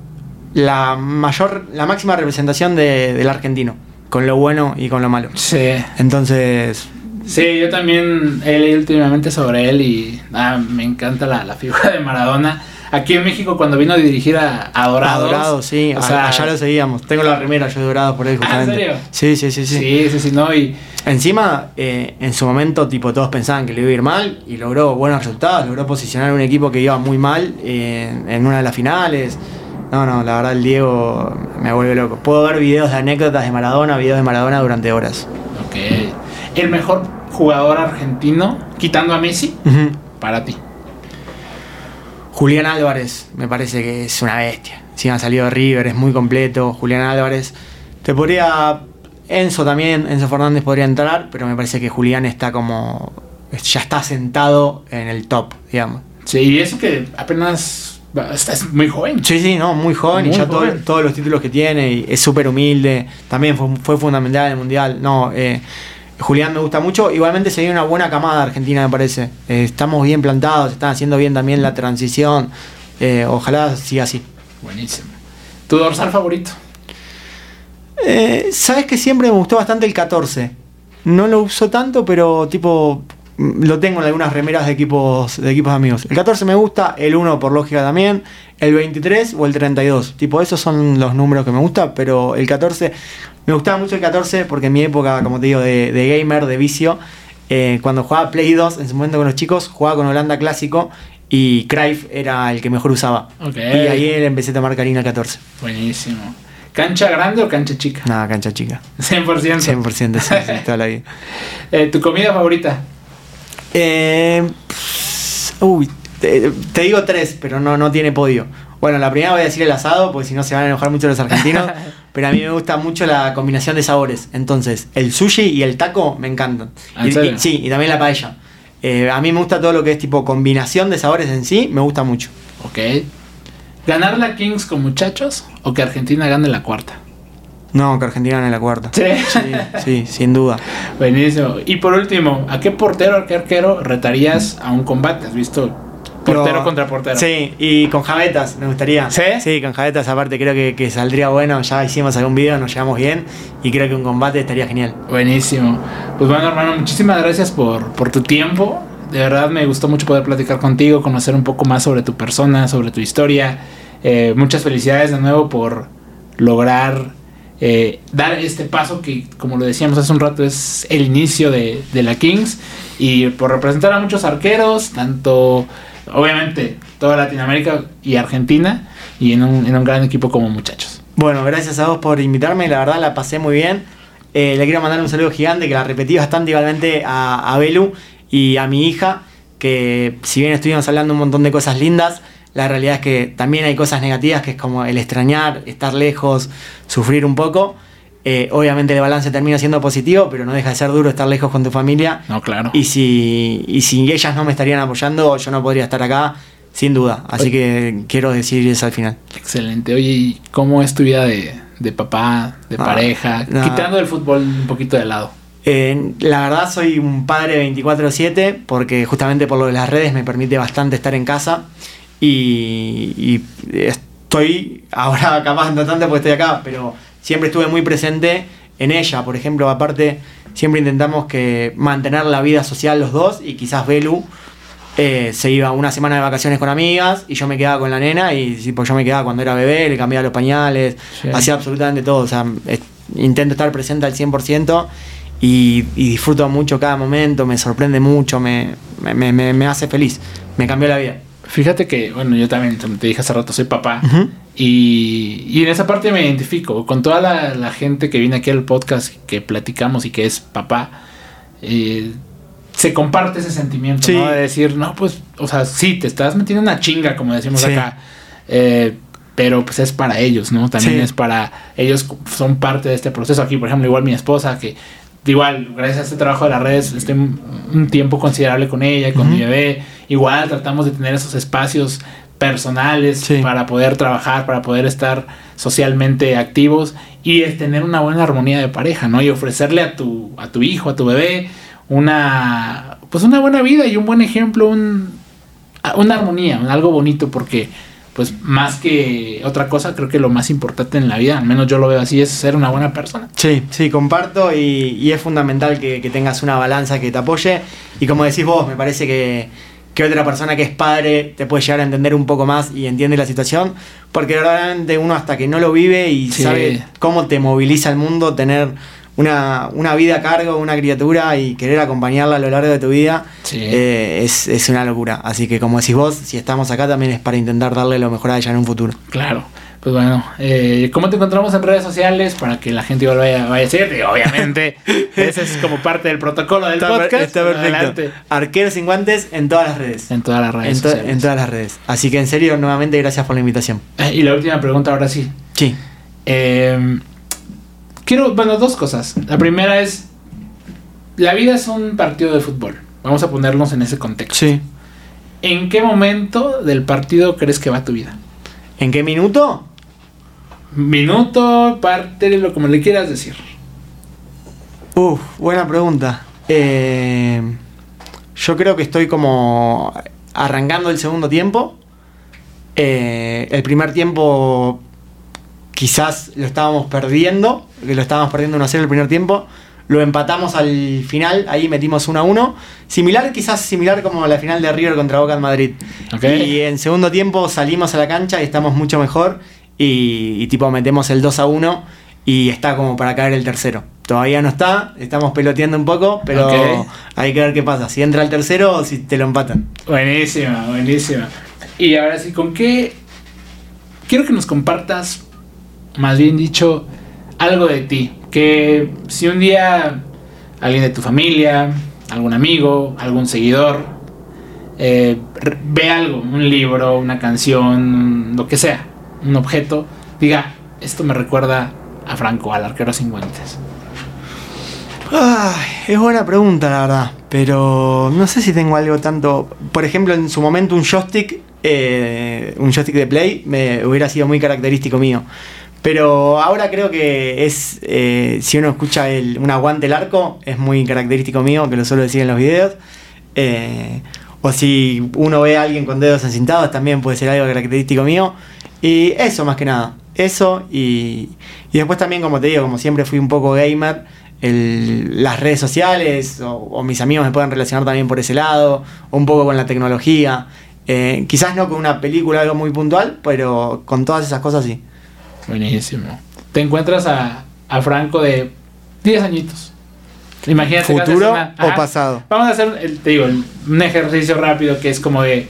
La mayor. La máxima representación de- del argentino. Con lo bueno y con lo malo. Sí. Entonces. Sí, yo también he leído últimamente sobre él y ah, me encanta la, la figura de Maradona. Aquí en México cuando vino a dirigir a, a Dorados. Dorado, sí. o a- sea, allá lo seguíamos. Tengo la remera yo de Dorado por ahí Ah, ¿en justamente. serio? Sí, sí, sí, sí. Sí, sí, sí, no, y Encima, eh, en su momento, tipo, todos pensaban que le iba a ir mal y logró buenos resultados, logró posicionar un equipo que iba muy mal eh, en una de las finales. No, no, la verdad el Diego me vuelve loco. Puedo ver videos de anécdotas de Maradona, videos de Maradona durante horas. ok. El mejor jugador argentino, quitando a Messi, para ti. Julián Álvarez, me parece que es una bestia. Si ha salido de River, es muy completo. Julián Álvarez. Te podría Enzo también, Enzo Fernández podría entrar, pero me parece que Julián está como. ya está sentado en el top, digamos. Sí, y eso que apenas estás muy joven. Sí, sí, no, muy joven y ya todo- joven. todos los títulos que tiene, y es súper humilde, también fue, fue fundamental en el Mundial. No, eh, Julián me gusta mucho, igualmente se viene una buena camada Argentina, me parece. Eh, estamos bien plantados, están haciendo bien también la transición, eh, ojalá siga así. Buenísimo. ¿Tu dorsal favorito? Eh, Sabes que siempre me gustó bastante el 14. No lo uso tanto, pero tipo lo tengo en algunas remeras de equipos de equipos amigos. El 14 me gusta, el 1 por lógica también, el 23 o el 32. Tipo, esos son los números que me gustan, pero el 14 me gustaba mucho el 14 porque en mi época, como te digo, de, de gamer, de vicio, eh, cuando jugaba Play 2, en su momento con los chicos, jugaba con Holanda clásico y Cruyff era el que mejor usaba. Y ahí empecé a tomar cariño al 14. Buenísimo. ¿Cancha grande o cancha chica? Nada, cancha chica. 100%. 100% sí, sí, toda la vida. Eh, ¿Tu comida favorita? Eh, uy, te, te digo tres, pero no, no tiene podio. Bueno, la primera voy a decir el asado, porque si no se van a enojar mucho los argentinos. pero a mí me gusta mucho la combinación de sabores. Entonces, el sushi y el taco me encantan. ¿Ah, sí, y también la paella. Eh, a mí me gusta todo lo que es tipo combinación de sabores en sí, me gusta mucho. Ok. ¿Ganar la Kings con muchachos o que Argentina gane la cuarta? No, que Argentina gane la cuarta. Sí. Sí, sí, sin duda. Buenísimo. Y por último, ¿a qué portero o qué arquero retarías a un combate? ¿Has visto portero contra portero? Sí, y con jabetas, me gustaría. ¿Sí? Sí, con jabetas aparte creo que, que saldría bueno. Ya hicimos algún video, nos llevamos bien y creo que un combate estaría genial. Buenísimo. Pues bueno, hermano, muchísimas gracias por, por tu tiempo. De verdad me gustó mucho poder platicar contigo, conocer un poco más sobre tu persona, sobre tu historia. Eh, muchas felicidades de nuevo por lograr eh, dar este paso que, como lo decíamos hace un rato, es el inicio de, la Kings. Y por representar a muchos arqueros, tanto, obviamente, toda Latinoamérica y Argentina, y en un, en un gran equipo como muchachos. Bueno, gracias a vos por invitarme, la verdad la pasé muy bien. Eh, le quiero mandar un saludo gigante que la repetí bastante igualmente a, a Belu y a mi hija, que si bien estuvimos hablando un montón de cosas lindas, la realidad es que también hay cosas negativas, que es como el extrañar, estar lejos, sufrir un poco. Eh, obviamente el balance termina siendo positivo, pero no deja de ser duro estar lejos con tu familia. No, claro. Y si, y si ellas no me estarían apoyando, yo no podría estar acá, sin duda. Así que quiero decir eso al final. Excelente. Oye, ¿y cómo es tu vida de, de papá, de Ah, pareja? no. Quitando el fútbol un poquito de lado. Eh, la verdad soy un padre 24/7 porque justamente por lo de las redes me permite bastante estar en casa y, y estoy ahora capaz no tanto porque estoy acá, pero siempre estuve muy presente en ella. Por ejemplo, aparte siempre intentamos que mantener la vida social los dos y quizás Belu eh, se iba una semana de vacaciones con amigas y yo me quedaba con la nena y tipo, yo me quedaba cuando era bebé, le cambiaba los pañales, Sí. hacía absolutamente todo. O sea, es- intento estar presente al 100% y, y disfruto mucho cada momento, me sorprende mucho, me, me, me- me- me hace feliz, me cambió la vida. Fíjate que, bueno, yo también, te dije hace rato, soy papá. Y, y en esa parte me identifico con toda la, la gente que viene aquí al podcast, que platicamos y que es papá. eh, se comparte ese sentimiento, Sí. ¿no? De decir, no, pues, o sea, sí, te estás metiendo una chinga, como decimos Sí. acá. eh, pero pues es para ellos, ¿no? También Sí. es para ellos son parte de este proceso. Aquí, por ejemplo, igual mi esposa, que igual, gracias a este trabajo de las redes, estoy un tiempo considerable con ella, con mi bebé. Igual tratamos de tener esos espacios personales Sí. para poder trabajar, para poder estar socialmente activos y es tener una buena armonía de pareja, ¿no? Y ofrecerle a tu, a tu hijo, a tu bebé, una, pues una buena vida y un buen ejemplo, un, una armonía, algo bonito, porque pues más que otra cosa, creo que lo más importante en la vida, al menos yo lo veo así, es ser una buena persona. Sí, sí, comparto y, y es fundamental que, que tengas una balanza que te apoye. Y como decís vos, me parece que, que otra persona que es padre te puede llegar a entender un poco más y entiende la situación, porque verdaderamente uno hasta que no lo vive y Sí. sabe cómo te moviliza el mundo, tener una, una vida a cargo, una criatura y querer acompañarla a lo largo de tu vida, Sí. eh, es, es una locura. Así que como decís vos, si estamos acá también es para intentar darle lo mejor a ella en un futuro. Claro. Pues bueno, eh, ¿cómo te encontramos en redes sociales para que la gente igual vaya, vaya a seguirte? Obviamente, ese es como parte del protocolo del Está, per- podcast. está perfecto. Adelante. Arquero sin guantes en todas las redes. En todas las redes En, to- sociales. en todas las redes. Así que en serio, nuevamente gracias por la invitación. Eh, Y la última pregunta ahora sí. Sí. Eh, quiero, bueno, dos cosas. La primera es, la vida es un partido de fútbol. Vamos a ponernos en ese contexto. Sí. ¿En qué momento del partido crees que va tu vida? ¿En qué minuto? Minuto, parte, lo como le quieras decir. Uf, buena pregunta. Eh, yo creo que estoy como arrancando el segundo tiempo. Eh, el primer tiempo quizás lo estábamos perdiendo, que lo estábamos perdiendo 1-0 el primer tiempo. Lo empatamos al final, ahí metimos 1 1. Similar, quizás similar como la final de River contra Boca en Madrid. Y en segundo tiempo salimos a la cancha y estamos mucho mejor. Y, y tipo metemos el 2 a 1 y está como para caer el tercero. Todavía no está, estamos peloteando un poco, pero hay que ver qué pasa. Si entra el tercero o si te lo empatan. Buenísima, buenísima. Y ahora sí, ¿con qué? Quiero que nos compartas, más bien dicho, algo de ti. Que si un día alguien de tu familia, algún amigo, algún seguidor, eh, ve algo, un libro, una canción, lo que sea, un objeto, diga, esto me recuerda a Franco, al arquero sin guantes. Ay, es buena pregunta, la verdad. Pero no sé si tengo algo tanto. Por ejemplo, en su momento, un joystick, eh, un joystick de play, me hubiera sido muy característico mío. Pero ahora creo que es. eh, si uno escucha el, un aguante el arco, es muy característico mío, que lo suelo decir en los videos. Eh, o si uno ve a alguien con dedos encintados, también puede ser algo característico mío. Y eso más que nada. Eso y, y después también, como te digo, como siempre fui un poco gamer, las redes sociales o, o mis amigos me pueden relacionar también por ese lado, o un poco con la tecnología. Eh, quizás no con una película, algo muy puntual, pero con todas esas cosas sí. Buenísimo. Te encuentras a, a Franco de 10 añitos. Imagínate. ¿Futuro una- o pasado? Vamos a hacer, el- te digo, un ejercicio rápido que es como de...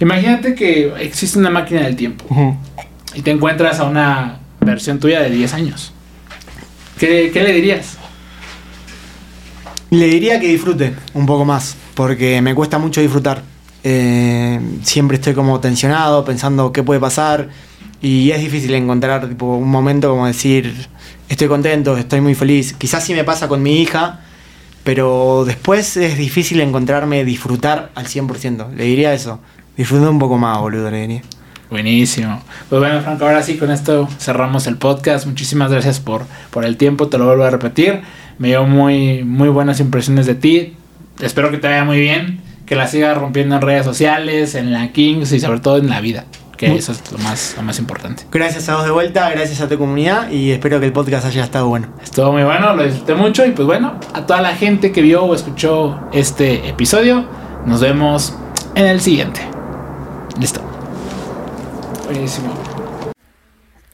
Imagínate que existe una máquina del tiempo y te encuentras a una versión tuya de 10 años. ¿Qué, qué le dirías? Le diría que disfrute un poco más, porque me cuesta mucho disfrutar. Eh, siempre estoy como tensionado, pensando qué puede pasar, y es difícil encontrar tipo, un momento como decir, estoy contento, estoy muy feliz. Quizás sí me pasa con mi hija, pero después es difícil encontrarme disfrutar al 100%. Le diría eso, disfruta un poco más, boludo, le diría. Buenísimo. Pues bueno, Franco, ahora sí, con esto cerramos el podcast. Muchísimas gracias por, por el tiempo, te lo vuelvo a repetir. Me dio muy, muy buenas impresiones de ti. Espero que te vaya muy bien, que la sigas rompiendo en redes sociales, en la Kings y sobre todo en la vida, que Muy- eso es lo más, lo más importante. Gracias a vos de vuelta, gracias a tu comunidad, y espero que el podcast haya estado bueno. Estuvo muy bueno, lo disfruté mucho y pues bueno, a toda la gente que vio o escuchó este episodio, nos vemos en el siguiente. Listo. Buenísimo.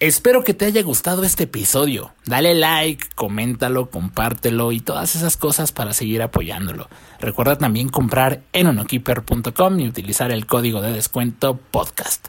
Espero que te haya gustado este episodio. Dale like, coméntalo, compártelo y todas esas cosas para seguir apoyándolo. Recuerda también comprar en onokeeper.com y utilizar el código de descuento podcast.